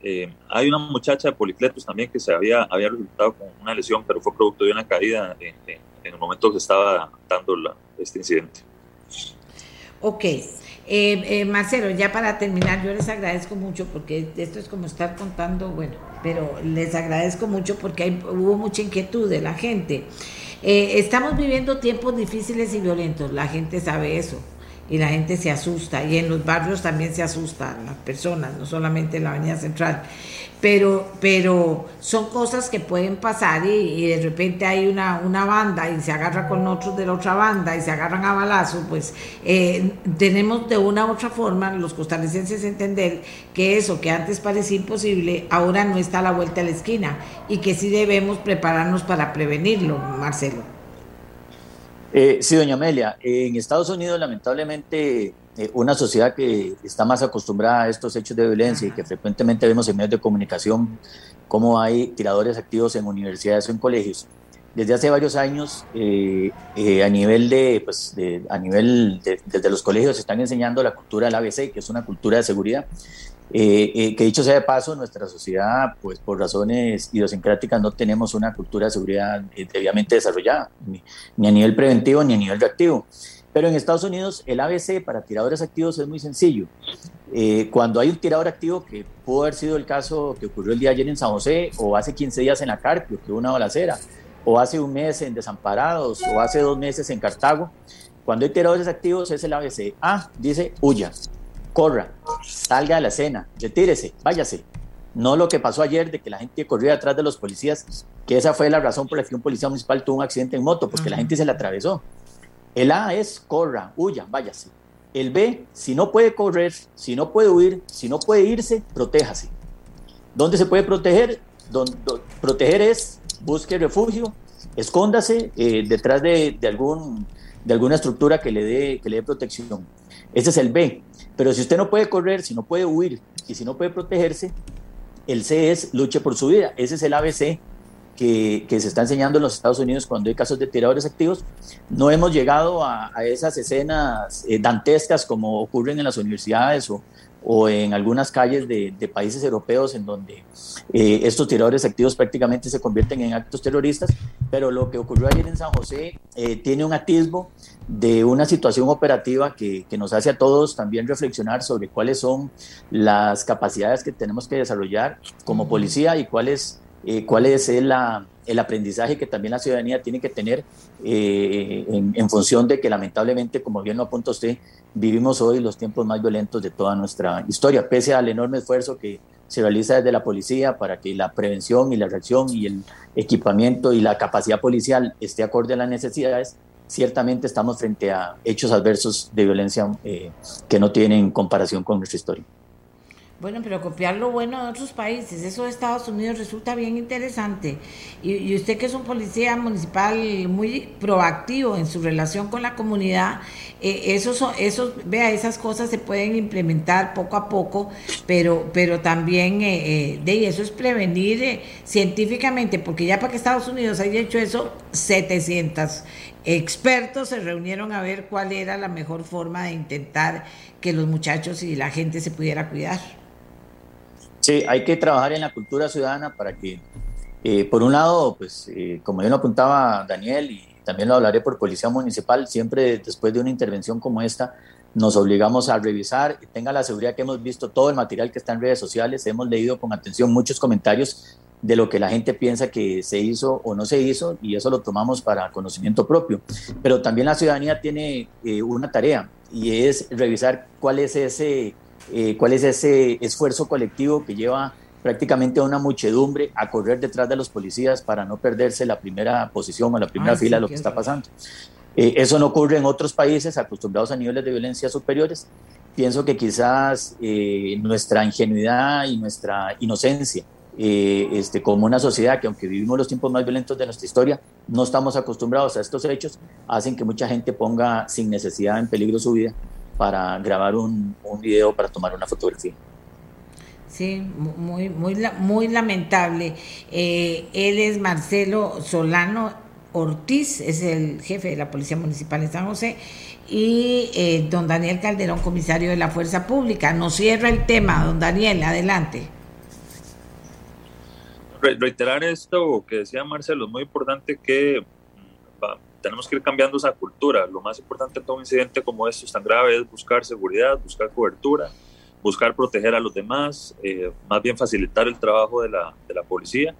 Eh, hay una muchacha de Policletos también que se había, había resultado con una lesión, pero fue producto de una caída en, en, el momento que estaba dando la, este incidente. Ok. Eh, eh, Marcelo, ya para terminar, yo les agradezco mucho porque esto es como estar contando, bueno, pero les agradezco mucho porque hay, hubo mucha inquietud de la gente. Eh, estamos viviendo tiempos difíciles y violentos, la gente sabe eso y la gente se asusta y en los barrios también se asustan las personas, no solamente en la Avenida Central pero, pero son cosas que pueden pasar y, de repente hay una, una, banda y se agarra con otros de la otra banda y se agarran a balazo, pues eh, tenemos de una u otra forma los costarricenses entender que eso que antes parecía imposible, ahora no está a la vuelta de la esquina y que sí debemos prepararnos para prevenirlo, Marcelo. Eh, sí, doña Amelia, en Estados Unidos lamentablemente eh, una sociedad que está más acostumbrada a estos hechos de violencia y que frecuentemente vemos en medios de comunicación cómo hay tiradores activos en universidades o en colegios. Desde hace varios años, eh, eh, a nivel de, pues, a nivel desde los colegios se están enseñando la cultura del ABC, que es una cultura de seguridad, que dicho sea de paso, nuestra sociedad, pues por razones idiosincráticas, no tenemos una cultura de seguridad debidamente desarrollada, ni, ni a nivel preventivo ni a nivel reactivo. Pero en Estados Unidos el ABC para tiradores activos es muy sencillo. Eh, cuando hay un tirador activo, que pudo haber sido el caso que ocurrió el día de ayer en San José, o hace 15 días en la Carpio, que hubo una balacera, o hace un mes en Desamparados, o hace dos meses en Cartago, cuando hay tiradores activos es el ABC. Ah, dice huya, corra, salga de la escena, retírese, váyase. No lo que pasó ayer de que la gente corría detrás de los policías, que esa fue la razón por la que un policía municipal tuvo un accidente en moto, porque la gente se le atravesó. El A es corra, huya, váyase. El B, si no puede correr, si no puede huir, si no puede irse, protéjase. ¿Dónde se puede proteger? proteger es busque refugio, escóndase eh, detrás de, algún, de alguna estructura que le, dé, que le dé protección. Ese es el B. Pero si usted no puede correr, si no puede huir y si no puede protegerse, el C es luche por su vida. Ese es el ABC que, se está enseñando en los Estados Unidos cuando hay casos de tiradores activos. No hemos llegado a, esas escenas eh, dantescas como ocurren en las universidades o, o en algunas calles de, países europeos en donde eh, estos tiradores activos prácticamente se convierten en actos terroristas, pero lo que ocurrió ayer en San José eh, tiene un atisbo de una situación operativa que, que, nos hace a todos también reflexionar sobre cuáles son las capacidades que tenemos que desarrollar como policía y cuáles eh, cuál es la, el aprendizaje que también la ciudadanía tiene que tener eh, en, función de que lamentablemente, como bien lo apunta usted, vivimos hoy los tiempos más violentos de toda nuestra historia, pese al enorme esfuerzo que se realiza desde la policía para que la prevención y la reacción y el equipamiento y la capacidad policial esté acorde a las necesidades, ciertamente estamos frente a hechos adversos de violencia eh, que no tienen comparación con nuestra historia. Bueno, pero copiar lo bueno de otros países, eso de Estados Unidos resulta bien interesante. Y, usted que es un policía municipal muy proactivo en su relación con la comunidad, eh, esos, esos, vea, esas cosas se pueden implementar poco a poco, pero, pero también eh, eh, de eso es prevenir eh, científicamente, porque ya para que Estados Unidos haya hecho eso, 700 expertos se reunieron a ver cuál era la mejor forma de intentar que los muchachos y la gente se pudiera cuidar. Sí, hay que trabajar en la cultura ciudadana para que, eh, por un lado, pues eh, como bien lo apuntaba Daniel y también lo hablaré por Policía Municipal, siempre después de una intervención como esta, nos obligamos a revisar tenga la seguridad que hemos visto todo el material que está en redes sociales, hemos leído con atención muchos comentarios de lo que la gente piensa que se hizo o no se hizo y eso lo tomamos para conocimiento propio. Pero también la ciudadanía tiene eh, una tarea y es revisar cuál es ese eh, cuál es ese esfuerzo colectivo que lleva prácticamente a una muchedumbre a correr detrás de los policías para no perderse la primera posición o la primera ah, fila de lo que está pasando. Eh, eso no ocurre en otros países acostumbrados a niveles de violencia superiores. Pienso que quizás nuestra ingenuidad y nuestra inocencia este, como una sociedad que aunque vivimos los tiempos más violentos de nuestra historia, no estamos acostumbrados a estos hechos, hacen que mucha gente ponga sin necesidad en peligro su vida para grabar un, un video, para tomar una fotografía. Sí, muy, muy, muy lamentable. Eh, él es Marcelo Solano Ortiz, es el jefe de la Policía Municipal de San José, y eh, don Daniel Calderón, comisario de la Fuerza Pública. Nos cierra el tema, don Daniel, adelante. Reiterar esto que decía Marcelo, es muy importante que tenemos que ir cambiando esa cultura. Lo más importante en todo un incidente como esto tan grave es buscar seguridad, buscar cobertura, buscar proteger a los demás, eh, más bien facilitar el trabajo de la, de la policía.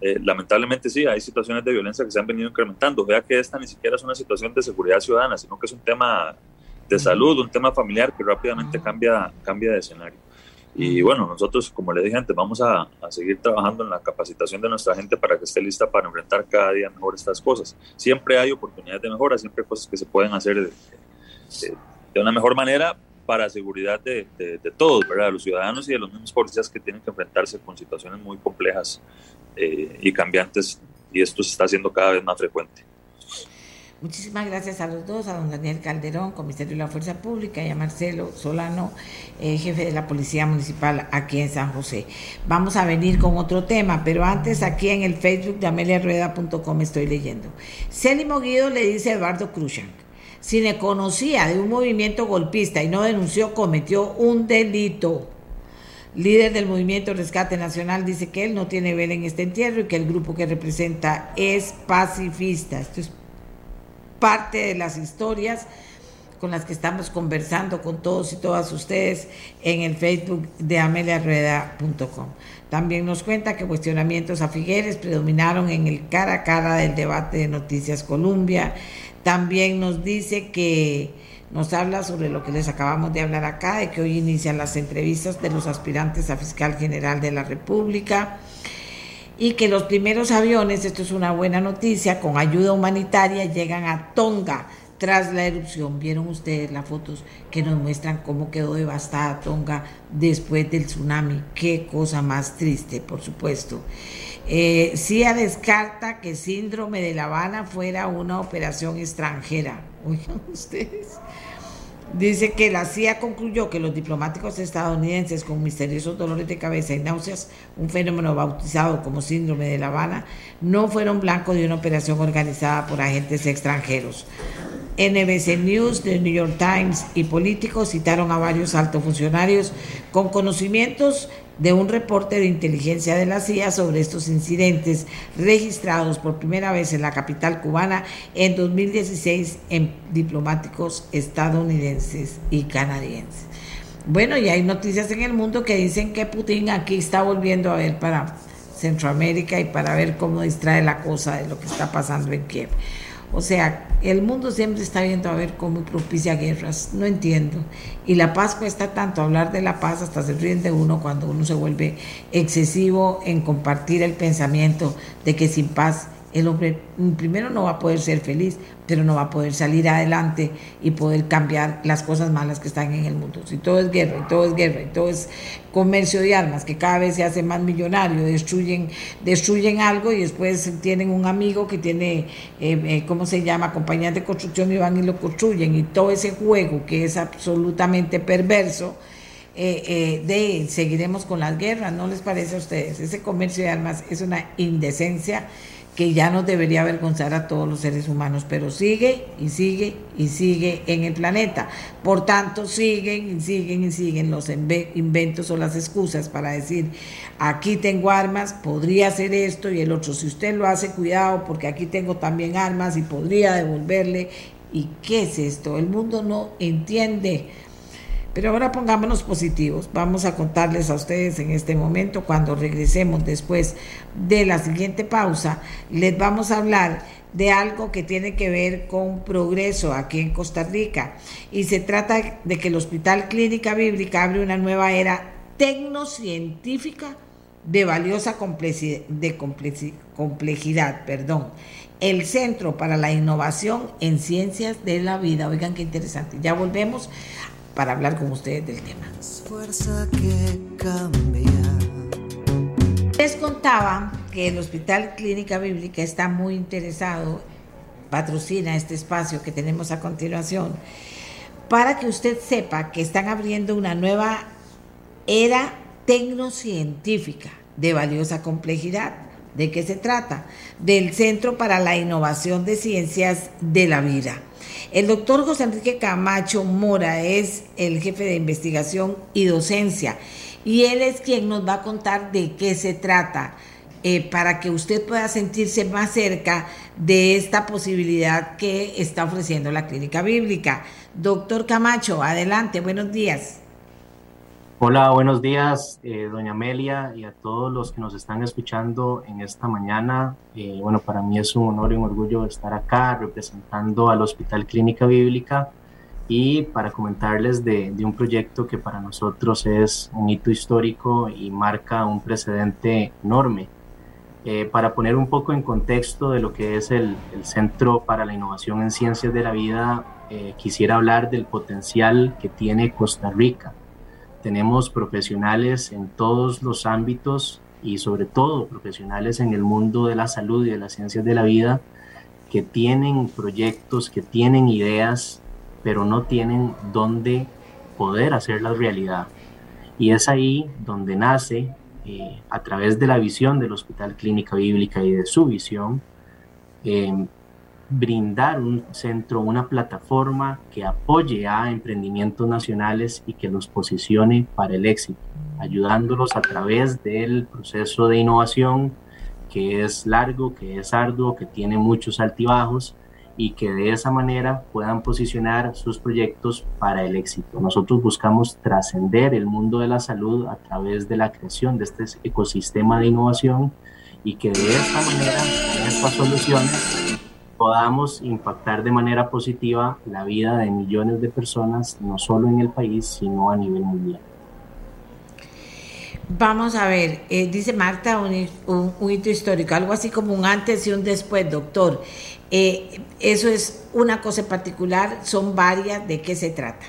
Eh, lamentablemente sí, hay situaciones de violencia que se han venido incrementando. Vea que esta ni siquiera es una situación de seguridad ciudadana, sino que es un tema de salud, un tema familiar que rápidamente cambia, cambia de escenario. Y bueno, nosotros, como le dije antes, vamos a, seguir trabajando en la capacitación de nuestra gente para que esté lista para enfrentar cada día mejor estas cosas. Siempre hay oportunidades de mejora, siempre hay cosas que se pueden hacer de, una mejor manera para seguridad de, de, todos, ¿verdad? De los ciudadanos y de los mismos policías que tienen que enfrentarse con situaciones muy complejas eh, y cambiantes, y esto se está haciendo cada vez más frecuente. Muchísimas gracias a los dos, a don Daniel Calderón, comisario de la Fuerza Pública, y a Marcelo Solano, eh, jefe de la Policía Municipal aquí en San José. Vamos a venir con otro tema, pero antes aquí en el Facebook de ameliarueda.com estoy leyendo. Célimo Guido le dice a Eduardo Cruzan, si le conocía de un movimiento golpista y no denunció, cometió un delito. Líder del movimiento Rescate Nacional dice que él no tiene vela en este entierro y que el grupo que representa es pacifista. Esto es parte de las historias con las que estamos conversando con todos y todas ustedes en el Facebook de ameliarrueda.com. También nos cuenta que cuestionamientos a Figueres predominaron en el cara a cara del debate de Noticias Colombia. También nos dice que nos habla sobre lo que les acabamos de hablar acá, de que hoy inician las entrevistas de los aspirantes a fiscal general de la República y que los primeros aviones, esto es una buena noticia, con ayuda humanitaria llegan a Tonga tras la erupción. Vieron ustedes las fotos que nos muestran cómo quedó devastada Tonga después del tsunami. Qué cosa más triste, por supuesto. Eh, CIA descarta que síndrome de La Habana fuera una operación extranjera. Oigan ustedes. Dice que la CIA concluyó que los diplomáticos estadounidenses con misteriosos dolores de cabeza y náuseas, un fenómeno bautizado como síndrome de La Habana, no fueron blanco de una operación organizada por agentes extranjeros. NBC News, The New York Times y políticos citaron a varios altos funcionarios con conocimientos de un reporte de inteligencia de la CIA sobre estos incidentes registrados por primera vez en la capital cubana en 2016 en diplomáticos estadounidenses y canadienses. Bueno, y hay noticias en el mundo que dicen que Putin aquí está volviendo a ver para Centroamérica y para ver cómo distrae la cosa de lo que está pasando en Kiev. O sea, el mundo siempre está viendo a ver cómo propicia guerras. No entiendo. Y la paz cuesta tanto hablar de la paz, hasta se ríen de uno cuando uno se vuelve excesivo en compartir el pensamiento de que sin paz el hombre primero no va a poder ser feliz, pero no va a poder salir adelante y poder cambiar las cosas malas que están en el mundo. Si todo es guerra, y todo es guerra, y todo es comercio de armas, que cada vez se hace más millonario, destruyen, destruyen algo y después tienen un amigo que tiene, eh, eh, ¿cómo se llama?, compañías de construcción y van y lo construyen, y todo ese juego que es absolutamente perverso. Eh, de seguiremos con las guerras, ¿no les parece a ustedes? Ese comercio de armas es una indecencia que ya nos debería avergonzar a todos los seres humanos, pero sigue y sigue y sigue en el planeta. Por tanto, siguen y siguen y siguen los inventos o las excusas para decir, aquí tengo armas, podría hacer esto y el otro, si usted lo hace, cuidado, porque aquí tengo también armas y podría devolverle. ¿Y qué es esto? El mundo no entiende pero ahora pongámonos positivos. Vamos a contarles a ustedes en este momento, cuando regresemos después de la siguiente pausa, les vamos a hablar de algo que tiene que ver con progreso aquí en Costa Rica. Y se trata de que el Hospital Clínica Bíblica abre una nueva era tecnocientífica de valiosa de complejidad, perdón. El Centro para la Innovación en Ciencias de la Vida. Oigan qué interesante. Ya volvemos para hablar con ustedes del tema. Fuerza que cambia. Les contaba que el Hospital Clínica Bíblica está muy interesado, patrocina este espacio que tenemos a continuación, para que usted sepa que están abriendo una nueva era tecnocientífica de valiosa complejidad. ¿De qué se trata? Del Centro para la Innovación de Ciencias de la Vida. El doctor José Enrique Camacho Mora es el jefe de investigación y docencia y él es quien nos va a contar de qué se trata. Eh, para que usted pueda sentirse más cerca de esta posibilidad que está ofreciendo la clínica bíblica. Doctor Camacho, adelante, buenos días. Hola, buenos días, eh, doña Amelia, y a todos los que nos están escuchando en esta mañana. Eh, bueno, para mí es un honor y un orgullo estar acá representando al Hospital Clínica Bíblica y para comentarles de, un proyecto que para nosotros es un hito histórico y marca un precedente enorme. Eh, para poner un poco en contexto de lo que es el, el Centro para la Innovación en Ciencias de la Vida, quisiera hablar del potencial que tiene Costa Rica tenemos profesionales en todos los ámbitos y sobre todo profesionales en el mundo de la salud y de las ciencias de la vida que tienen proyectos, que tienen ideas, pero no tienen dónde poder hacerlas realidad. Y es ahí donde nace, eh, a través de la visión del Hospital Clínica Bíblica y de su visión, eh, brindar un centro, una plataforma que apoye a emprendimientos nacionales y que los posicione para el éxito, ayudándolos a través del proceso de innovación que es largo, que es arduo, que tiene muchos altibajos y que de esa manera puedan posicionar sus proyectos para el éxito. Nosotros buscamos trascender el mundo de la salud a través de la creación de este ecosistema de innovación y que de esta manera, en estas soluciones, podamos impactar de manera positiva la vida de millones de personas, no solo en el país, sino a nivel mundial. Vamos a ver, eh, dice Marta, un, hito histórico, algo así como un antes y un después, doctor. Eh, eso es una cosa particular, son varias, ¿de qué se trata?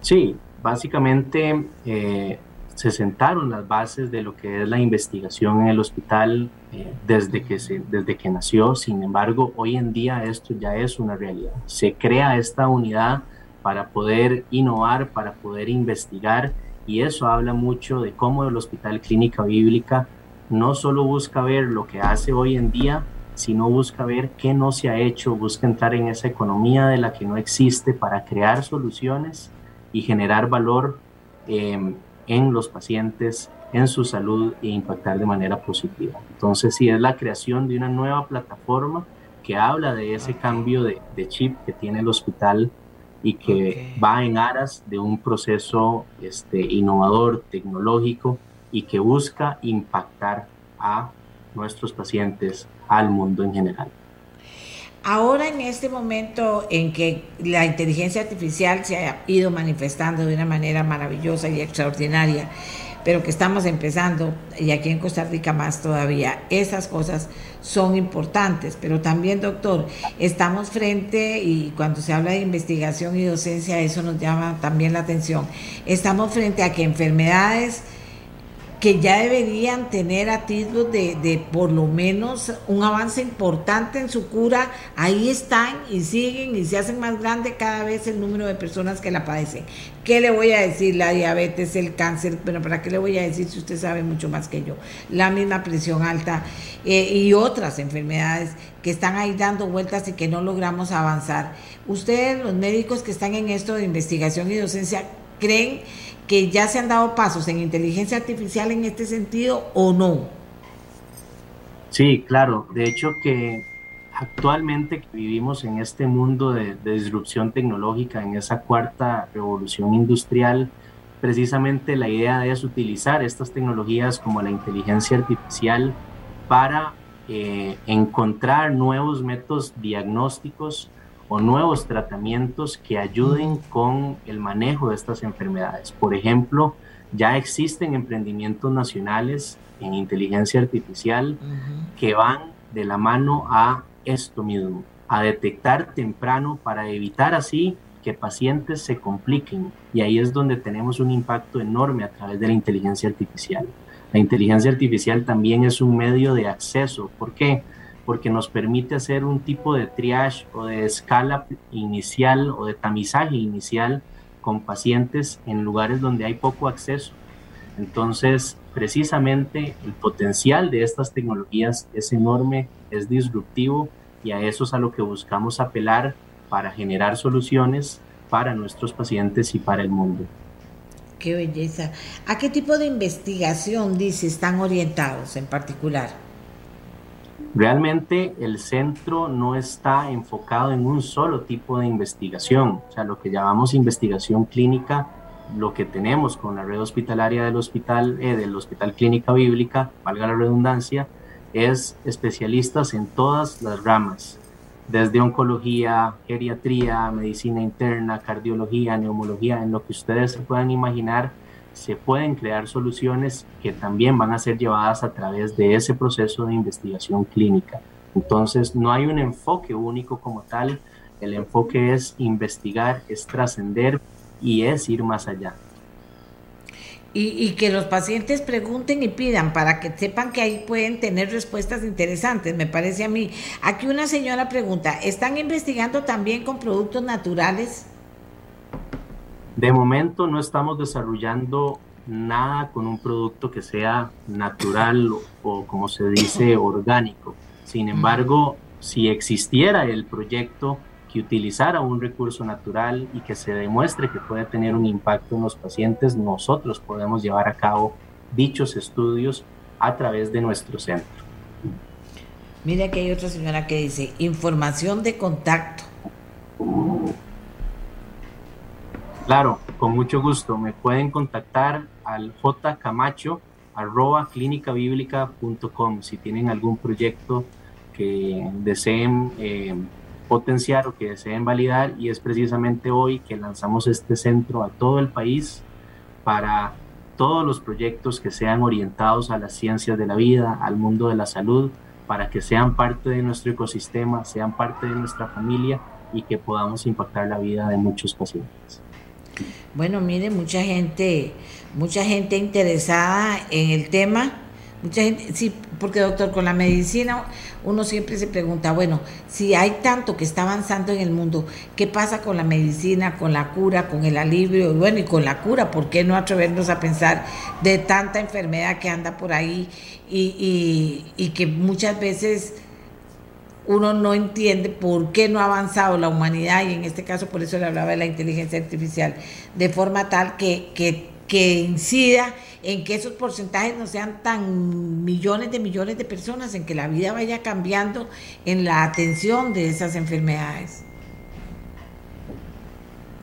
Sí, básicamente eh, se sentaron las bases de lo que es la investigación en el hospital eh, desde, que desde que nació. Sin embargo, hoy en día esto ya es una realidad. Se crea esta unidad para poder innovar, para poder investigar y eso habla mucho de cómo el Hospital Clínica Bíblica no solo busca ver lo que hace hoy en día, sino busca ver qué no se ha hecho, busca entrar en esa economía de la que no existe para crear soluciones y generar valor eh, en los pacientes, en su salud e impactar de manera positiva. Entonces, sí, es la creación de una nueva plataforma que habla de ese cambio de, chip que tiene el hospital y que va en aras de un proceso este, innovador, tecnológico, y que busca impactar a nuestros pacientes, al mundo en general. Ahora en este momento en que la inteligencia artificial se ha ido manifestando de una manera maravillosa y extraordinaria, pero que estamos empezando, y aquí en Costa Rica más todavía, esas cosas son importantes, pero también, doctor, estamos frente, y cuando se habla de investigación y docencia, eso nos llama también la atención, estamos frente a que enfermedades que ya deberían tener atisbos de, de, por lo menos un avance importante en su cura, ahí están y siguen y se hacen más grande cada vez el número de personas que la padecen. ¿Qué le voy a decir? La diabetes, el cáncer, pero ¿para qué le voy a decir si usted sabe mucho más que yo? La misma presión alta eh, y otras enfermedades que están ahí dando vueltas y que no logramos avanzar. Ustedes, los médicos que están en esto de investigación y docencia, creen que ya se han dado pasos en inteligencia artificial en este sentido o no? Sí, claro. De hecho que actualmente vivimos en este mundo de, de, disrupción tecnológica, en esa cuarta revolución industrial, precisamente la idea es utilizar estas tecnologías como la inteligencia artificial para eh, encontrar nuevos métodos diagnósticos o nuevos tratamientos que ayuden con el manejo de estas enfermedades. Por ejemplo, ya existen emprendimientos nacionales en inteligencia artificial que van de la mano a esto mismo, a detectar temprano para evitar así que pacientes se compliquen. Y ahí es donde tenemos un impacto enorme a través de la inteligencia artificial. La inteligencia artificial también es un medio de acceso. ¿Por qué? porque nos permite hacer un tipo de triage o de escala inicial o de tamizaje inicial con pacientes en lugares donde hay poco acceso. Entonces, precisamente el potencial de estas tecnologías es enorme, es disruptivo y a eso es a lo que buscamos apelar para generar soluciones para nuestros pacientes y para el mundo. Qué belleza. ¿A qué tipo de investigación, dice, están orientados en particular? Realmente el centro no está enfocado en un solo tipo de investigación, o sea, lo que llamamos investigación clínica, lo que tenemos con la red hospitalaria del hospital, eh, del Hospital Clínica Bíblica, valga la redundancia, es especialistas en todas las ramas, desde oncología, geriatría, medicina interna, cardiología, neumología, en lo que ustedes se puedan imaginar se pueden crear soluciones que también van a ser llevadas a través de ese proceso de investigación clínica. Entonces, no hay un enfoque único como tal, el enfoque es investigar, es trascender y es ir más allá. Y, y, que los pacientes pregunten y pidan para que sepan que ahí pueden tener respuestas interesantes, me parece a mí. Aquí una señora pregunta, ¿están investigando también con productos naturales? De momento no estamos desarrollando nada con un producto que sea natural o, como se dice orgánico. Sin embargo, si existiera el proyecto que utilizara un recurso natural y que se demuestre que puede tener un impacto en los pacientes, nosotros podemos llevar a cabo dichos estudios a través de nuestro centro. Mira que hay otra señora que dice información de contacto. Claro, con mucho gusto. Me pueden contactar al jcamacho arroba si tienen algún proyecto que deseen eh, potenciar o que deseen validar y es precisamente hoy que lanzamos este centro a todo el país para todos los proyectos que sean orientados a las ciencias de la vida, al mundo de la salud, para que sean parte de nuestro ecosistema, sean parte de nuestra familia y que podamos impactar la vida de muchos pacientes. Bueno, mire, mucha gente, mucha gente interesada en el tema, mucha gente, sí, porque doctor, con la medicina uno siempre se pregunta, bueno, si hay tanto que está avanzando en el mundo, ¿qué pasa con la medicina, con la cura, con el alivio? Bueno, y con la cura, ¿por qué no atrevernos a pensar de tanta enfermedad que anda por ahí y, y, y que muchas veces uno no entiende por qué no ha avanzado la humanidad, y en este caso por eso le hablaba de la inteligencia artificial, de forma tal que, que, incida en que esos porcentajes no sean tan millones de millones de personas, en que la vida vaya cambiando en la atención de esas enfermedades.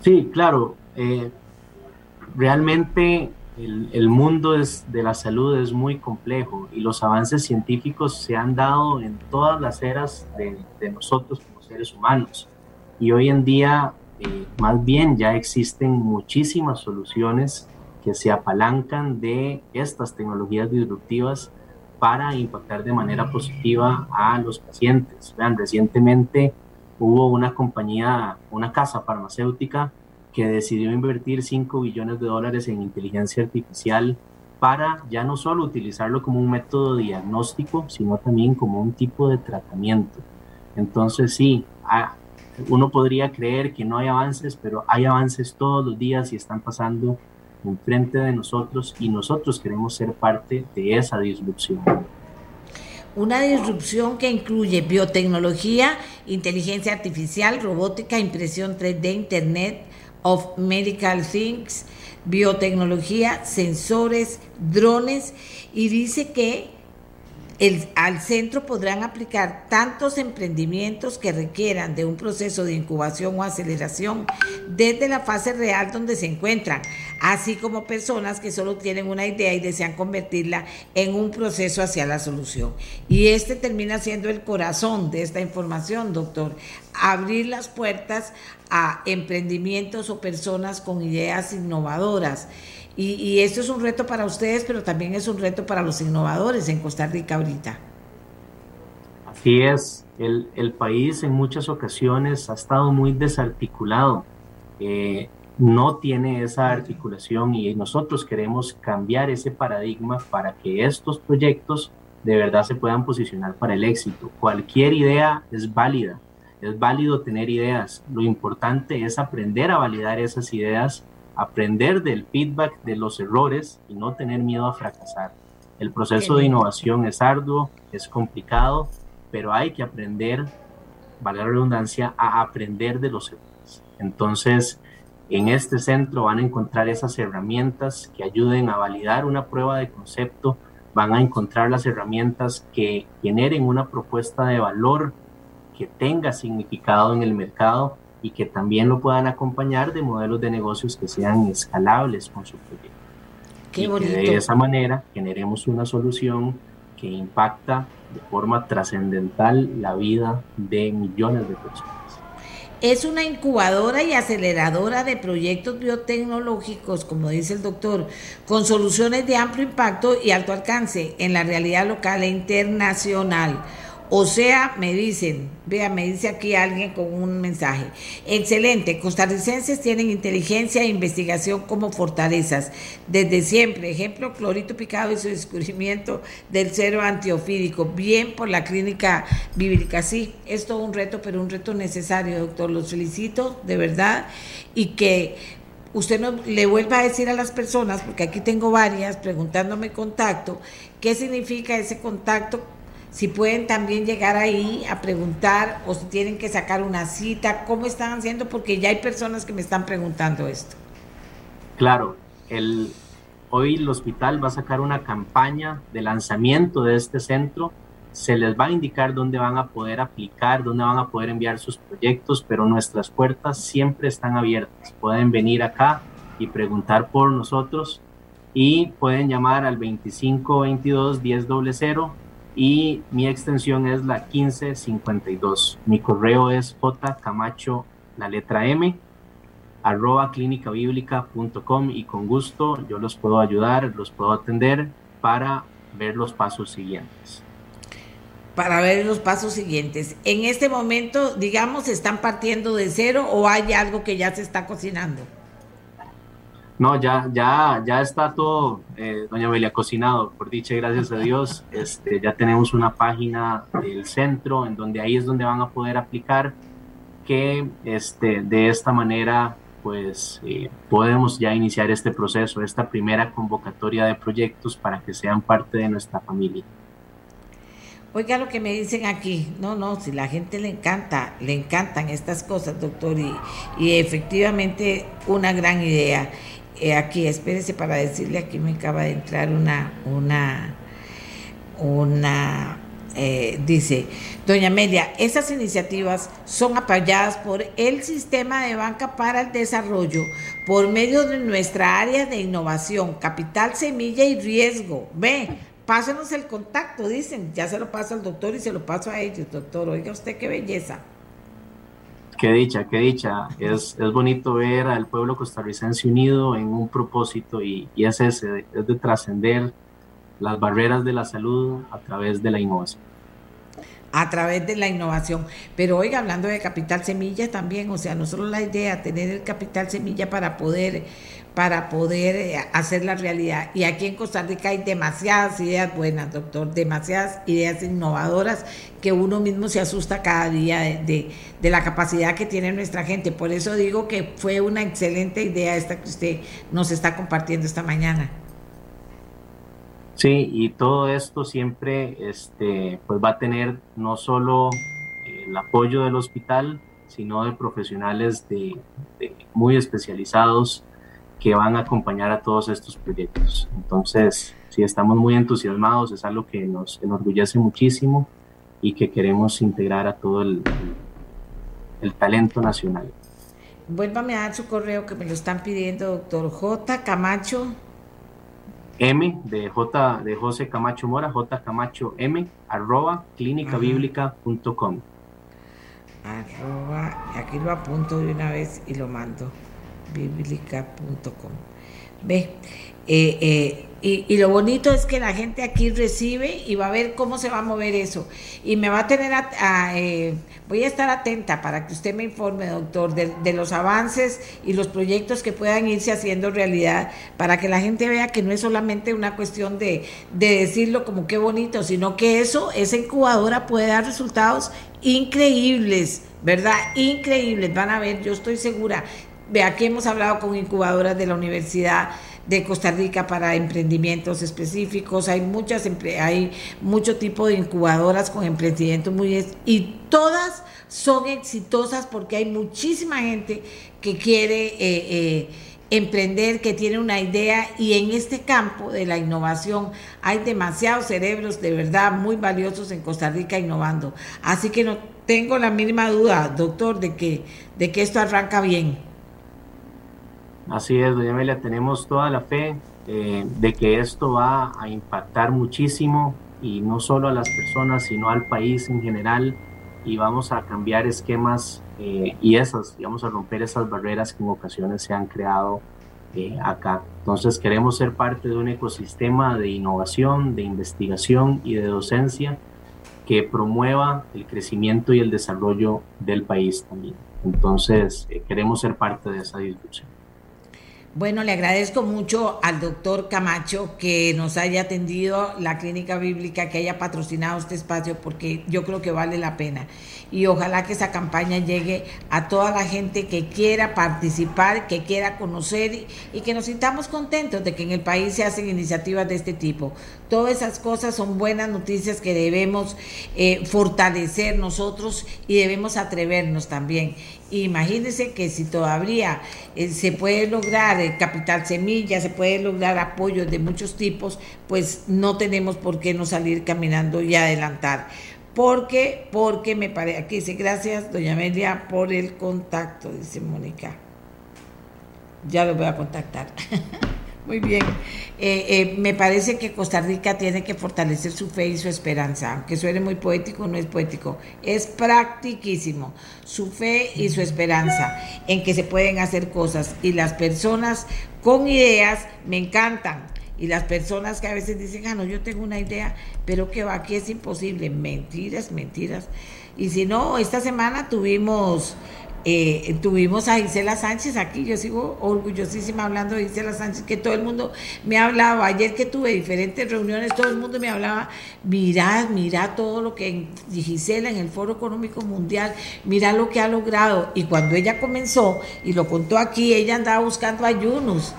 Sí, claro. Eh, realmente el, mundo de la salud es muy complejo y los avances científicos se han dado en todas las eras de, nosotros como seres humanos. Y hoy en día, eh, más bien, ya existen muchísimas soluciones que se apalancan de estas tecnologías disruptivas para impactar de manera positiva a los pacientes. Vean, recientemente hubo una compañía, una casa farmacéutica que decidió invertir 5 billones de dólares en inteligencia artificial para ya no solo utilizarlo como un método diagnóstico, sino también como un tipo de tratamiento. Entonces sí, uno podría creer que no hay avances, pero hay avances todos los días y están pasando enfrente de nosotros y nosotros queremos ser parte de esa disrupción. Una disrupción que incluye biotecnología, inteligencia artificial, robótica, impresión 3D, Internet, of Medical Things, biotecnología, sensores, drones y dice que el, al centro podrán aplicar tantos emprendimientos que requieran de un proceso de incubación o aceleración desde la fase real donde se encuentran, así como personas que solo tienen una idea y desean convertirla en un proceso hacia la solución. Y este termina siendo el corazón de esta información, doctor, abrir las puertas a emprendimientos o personas con ideas innovadoras. Y, esto es un reto para ustedes, pero también es un reto para los innovadores en Costa Rica ahorita. Así es, el, el país en muchas ocasiones ha estado muy desarticulado, eh, no tiene esa articulación y nosotros queremos cambiar ese paradigma para que estos proyectos de verdad se puedan posicionar para el éxito. Cualquier idea es válida, es válido tener ideas, lo importante es aprender a validar esas ideas aprender del feedback de los errores y no tener miedo a fracasar. El proceso de innovación es arduo, es complicado, pero hay que aprender, valga la redundancia, a aprender de los errores. Entonces, en este centro van a encontrar esas herramientas que ayuden a validar una prueba de concepto, van a encontrar las herramientas que generen una propuesta de valor que tenga significado en el mercado y que también lo puedan acompañar de modelos de negocios que sean escalables con su proyecto. Qué y bonito. Que de esa manera generemos una solución que impacta de forma trascendental la vida de millones de personas. Es una incubadora y aceleradora de proyectos biotecnológicos, como dice el doctor, con soluciones de amplio impacto y alto alcance en la realidad local e internacional o sea, me dicen, vea, me dice aquí alguien con un mensaje. Excelente, costarricenses tienen inteligencia e investigación como fortalezas. Desde siempre, ejemplo, clorito picado y su descubrimiento del cero antiofídico. Bien por la clínica bíblica. Sí, es todo un reto, pero un reto necesario, doctor. Los felicito, de verdad. Y que usted no le vuelva a decir a las personas, porque aquí tengo varias preguntándome contacto, qué significa ese contacto si pueden también llegar ahí a preguntar o si tienen que sacar una cita, cómo están haciendo, porque ya hay personas que me están preguntando esto. Claro, el, hoy el hospital va a sacar una campaña de lanzamiento de este centro. Se les va a indicar dónde van a poder aplicar, dónde van a poder enviar sus proyectos, pero nuestras puertas siempre están abiertas. Pueden venir acá y preguntar por nosotros y pueden llamar al 2522 1000 y mi extensión es la 1552. Mi correo es jcamacho, la letra M, arroba clínicabiblica.com y con gusto yo los puedo ayudar, los puedo atender para ver los pasos siguientes. Para ver los pasos siguientes. En este momento, digamos, ¿están partiendo de cero o hay algo que ya se está cocinando? No, ya, ya, ya está todo, eh, doña Amelia, cocinado, por dicha, gracias a Dios. Este, ya tenemos una página del centro en donde ahí es donde van a poder aplicar que este, de esta manera pues eh, podemos ya iniciar este proceso, esta primera convocatoria de proyectos para que sean parte de nuestra familia. Oiga lo que me dicen aquí, no, no, si la gente le encanta, le encantan estas cosas, doctor, y, y efectivamente una gran idea. Eh, aquí, espérese para decirle, aquí me acaba de entrar una, una, una eh, dice, doña Amelia, esas iniciativas son apoyadas por el sistema de banca para el desarrollo por medio de nuestra área de innovación, capital, semilla y riesgo. Ve, pásenos el contacto, dicen, ya se lo paso al doctor y se lo paso a ellos, doctor. Oiga usted qué belleza. Qué dicha, qué dicha. Es, es bonito ver al pueblo costarricense unido en un propósito y, y es ese, es de trascender las barreras de la salud a través de la innovación. A través de la innovación. Pero oiga, hablando de capital semilla también, o sea, no solo la idea, tener el capital semilla para poder, para poder eh, hacer la realidad. Y aquí en Costa Rica hay demasiadas ideas buenas, doctor, demasiadas ideas innovadoras que uno mismo se asusta cada día de, de, de la capacidad que tiene nuestra gente. Por eso digo que fue una excelente idea esta que usted nos está compartiendo esta mañana. Sí, y todo esto siempre este, pues va a tener no solo el apoyo del hospital, sino de profesionales de muy especializados que van a acompañar a todos estos proyectos. Entonces, sí, estamos muy entusiasmados, es algo que nos enorgullece muchísimo y que queremos integrar a todo el, el talento nacional. Vuélvame a dar su correo que me lo están pidiendo, doctor J. Camacho. M de J de José Camacho Mora, J Camacho M, arroba clínicabiblica.com. Arroba, aquí lo apunto de una vez y lo mando, biblica.com. Ve, eh, eh, y, y, lo bonito es que la gente aquí recibe y va a ver cómo se va a mover eso. Y me va a tener, a, eh, voy a estar atenta para que usted me informe, doctor, de, los avances y los proyectos que puedan irse haciendo realidad, para que la gente vea que no es solamente una cuestión de, de decirlo como qué bonito, sino que eso, esa incubadora puede dar resultados increíbles, ¿verdad? Increíbles, van a ver, yo estoy segura. Vea que hemos hablado con incubadoras de la universidad de Costa Rica para emprendimientos específicos, hay muchas hay mucho tipo de incubadoras con emprendimientos muy y todas son exitosas porque hay muchísima gente que quiere eh, eh, emprender, que tiene una idea y en este campo de la innovación hay demasiados cerebros de verdad muy valiosos en Costa Rica innovando. Así que no tengo la mínima duda, doctor, de que, de que esto arranca bien. Así es, doña Amelia, tenemos toda la fe eh, de que esto va a impactar muchísimo y no solo a las personas, sino al país en general y vamos a cambiar esquemas eh, y esas, vamos a romper esas barreras que en ocasiones se han creado eh, acá. Entonces queremos ser parte de un ecosistema de innovación, de investigación y de docencia que promueva el crecimiento y el desarrollo del país también. Entonces eh, queremos ser parte de esa discusión. Bueno, le agradezco mucho al doctor Camacho que nos haya atendido la clínica bíblica, que haya patrocinado este espacio, porque yo creo que vale la pena. Y ojalá que esa campaña llegue a toda la gente que quiera participar, que quiera conocer y, que nos sintamos contentos de que en el país se hacen iniciativas de este tipo. Todas esas cosas son buenas noticias que debemos eh, fortalecer nosotros y debemos atrevernos también. Imagínense que si todavía eh, se puede lograr el capital semilla, se puede lograr apoyos de muchos tipos, pues no tenemos por qué no salir caminando y adelantar. Porque, porque me parece, aquí dice, gracias, doña Amelia, por el contacto, dice Mónica. Ya lo voy a contactar. Muy bien. Eh, eh, me parece que Costa Rica tiene que fortalecer su fe y su esperanza. Aunque suene muy poético, no es poético. Es practiquísimo. Su fe y su esperanza en que se pueden hacer cosas. Y las personas con ideas me encantan. Y las personas que a veces dicen, ah, no, yo tengo una idea, pero que va, aquí es imposible. Mentiras, mentiras. Y si no, esta semana tuvimos eh, tuvimos a Gisela Sánchez aquí, yo sigo orgullosísima hablando de Gisela Sánchez, que todo el mundo me ha hablado, ayer que tuve diferentes reuniones, todo el mundo me hablaba, mirad, mirad todo lo que Gisela en el Foro Económico Mundial, mirad lo que ha logrado. Y cuando ella comenzó, y lo contó aquí, ella andaba buscando ayunos.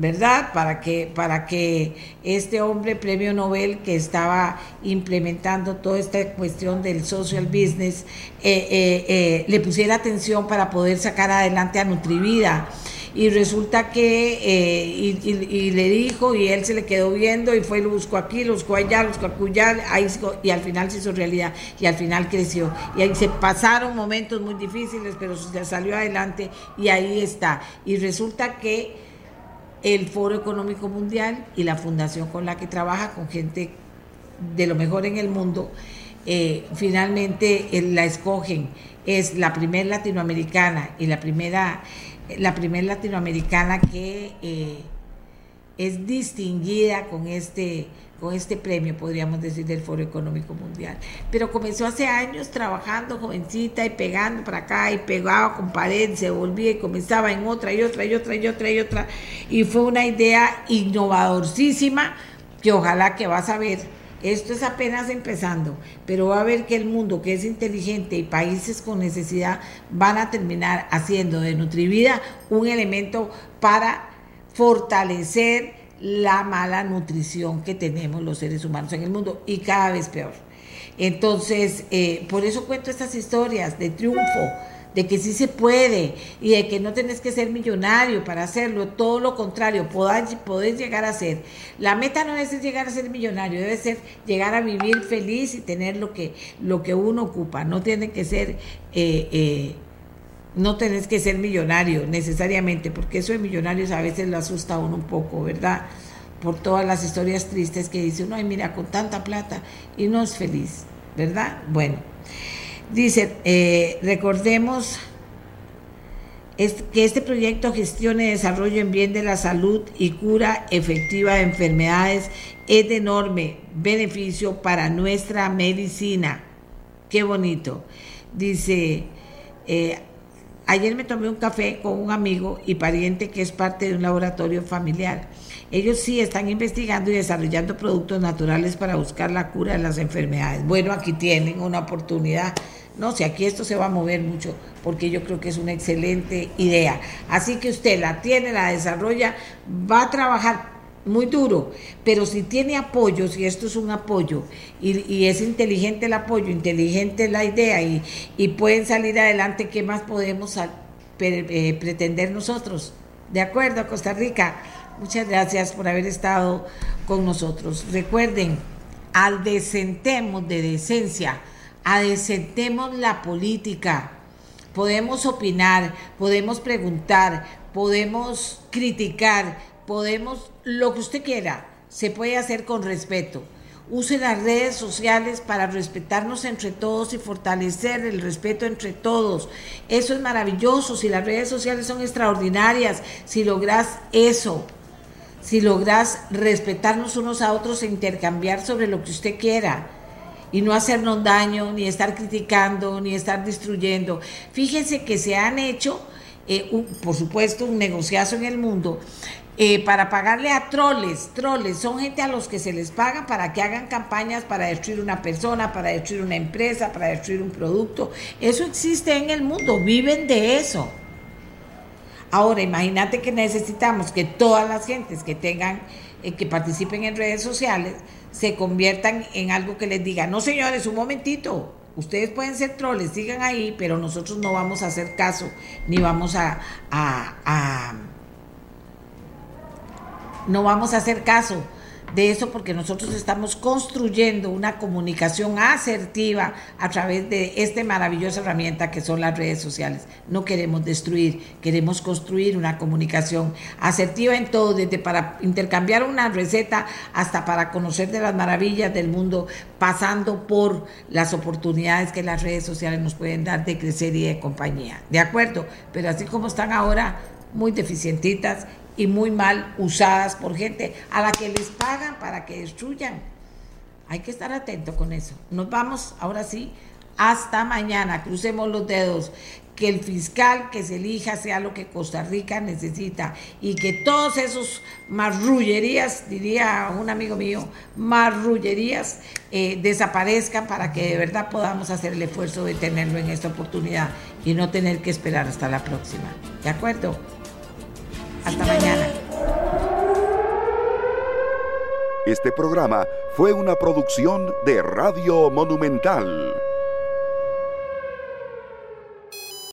¿Verdad? Para que, para que este hombre premio Nobel que estaba implementando toda esta cuestión del social business eh, eh, eh, le pusiera atención para poder sacar adelante a Nutrivida. y resulta que, eh, y, le dijo, y él se le quedó viendo, y fue y lo buscó aquí, lo buscó allá, lo buscó allá, ahí, y al final se hizo realidad, y al final creció. Y ahí se pasaron momentos muy difíciles, pero se salió adelante, y ahí está. Y resulta que el Foro Económico Mundial y la fundación con la que trabaja, con gente de lo mejor en el mundo, eh, finalmente eh, la escogen. Es la primera latinoamericana y la primera, la primera latinoamericana que eh, es distinguida con este, con este premio, podríamos decir, del Foro Económico Mundial. Pero comenzó hace años trabajando jovencita y pegando para acá y pegaba con pared, se volvía y comenzaba en otra y otra y otra y otra y otra. Y fue una idea innovadorcísima que ojalá que vas a ver esto es apenas empezando, pero va a ver que el mundo que es inteligente y países con necesidad van a terminar haciendo de Nutrivida un elemento para fortalecer la mala nutrición que tenemos los seres humanos en el mundo y cada vez peor. Entonces, eh, por eso cuento estas historias de triunfo de que sí se puede y de que no tenés que ser millonario para hacerlo, todo lo contrario, podés, llegar a ser. La meta no es llegar a ser millonario, debe ser llegar a vivir feliz y tener lo que, lo que uno ocupa, no tiene que ser... Eh, eh, no tenés que ser millonario necesariamente, porque eso de millonarios a veces lo asusta a uno un poco, ¿verdad? Por todas las historias tristes que dice uno, ay, mira, con tanta plata y no es feliz, ¿verdad? Bueno, Dice, eh, recordemos que este proyecto gestione desarrollo en bien de la salud y cura efectiva de enfermedades es de enorme beneficio para nuestra medicina. Qué bonito. Dice, eh, ayer me tomé un café con un amigo y pariente que es parte de un laboratorio familiar. Ellos sí están investigando y desarrollando productos naturales para buscar la cura de las enfermedades. Bueno, aquí tienen una oportunidad no sé, aquí esto se va a mover mucho porque yo creo que es una excelente idea. Así que usted la tiene, la desarrolla, va a trabajar muy duro, pero si tiene apoyo, si esto es un apoyo y, es inteligente el apoyo, inteligente la idea y, pueden salir adelante, ¿qué más podemos eh, pretender nosotros? De acuerdo, Costa Rica. Muchas gracias por haber estado con nosotros. Recuerden, al descentemos de decencia adecentemos la política. Podemos opinar, podemos preguntar, podemos criticar, podemos lo que usted quiera, se puede hacer con respeto. Use las redes sociales para respetarnos entre todos y fortalecer el respeto entre todos. Eso es maravilloso, si las redes sociales son extraordinarias, si logras eso, si logras respetarnos unos a otros e intercambiar sobre lo que usted quiera y no hacernos daño, ni estar criticando, ni estar destruyendo. Fíjense que se han hecho, eh, por supuesto, un negociazo en el mundo eh, para pagarle a troles. Troles son gente a los que se les paga para que hagan campañas para destruir una persona, para destruir una empresa, para destruir un producto. Eso existe en el mundo, viven de eso. Ahora, imagínate que necesitamos que todas las gentes que tengan, eh, que participen en redes sociales, se conviertan en algo que les diga, no señores, un momentito, ustedes pueden ser troles, sigan ahí, pero nosotros no vamos a hacer caso, ni vamos a, a no vamos a hacer caso de eso porque nosotros estamos construyendo una comunicación asertiva a través de esta maravillosa herramienta que son las redes sociales. No queremos destruir, queremos construir una comunicación asertiva en todo, desde para intercambiar una receta hasta para conocer de las maravillas del mundo, pasando por las oportunidades que las redes sociales nos pueden dar de crecer y de compañía. ¿De acuerdo? Pero así como están ahora, muy deficientitas y muy mal usadas por gente a la que les pagan para que destruyan. Hay que estar atento con eso. Nos vamos ahora sí. Hasta mañana. Crucemos los dedos. Que el fiscal que se elija sea lo que Costa Rica necesita y que todos esos marrullerías, diría un amigo mío, marrullerías, eh, desaparezcan para que de verdad podamos hacer el esfuerzo de tenerlo en esta oportunidad y no tener que esperar hasta la próxima. ¿De acuerdo? Hasta mañana. Este programa fue una producción de Radio Monumental.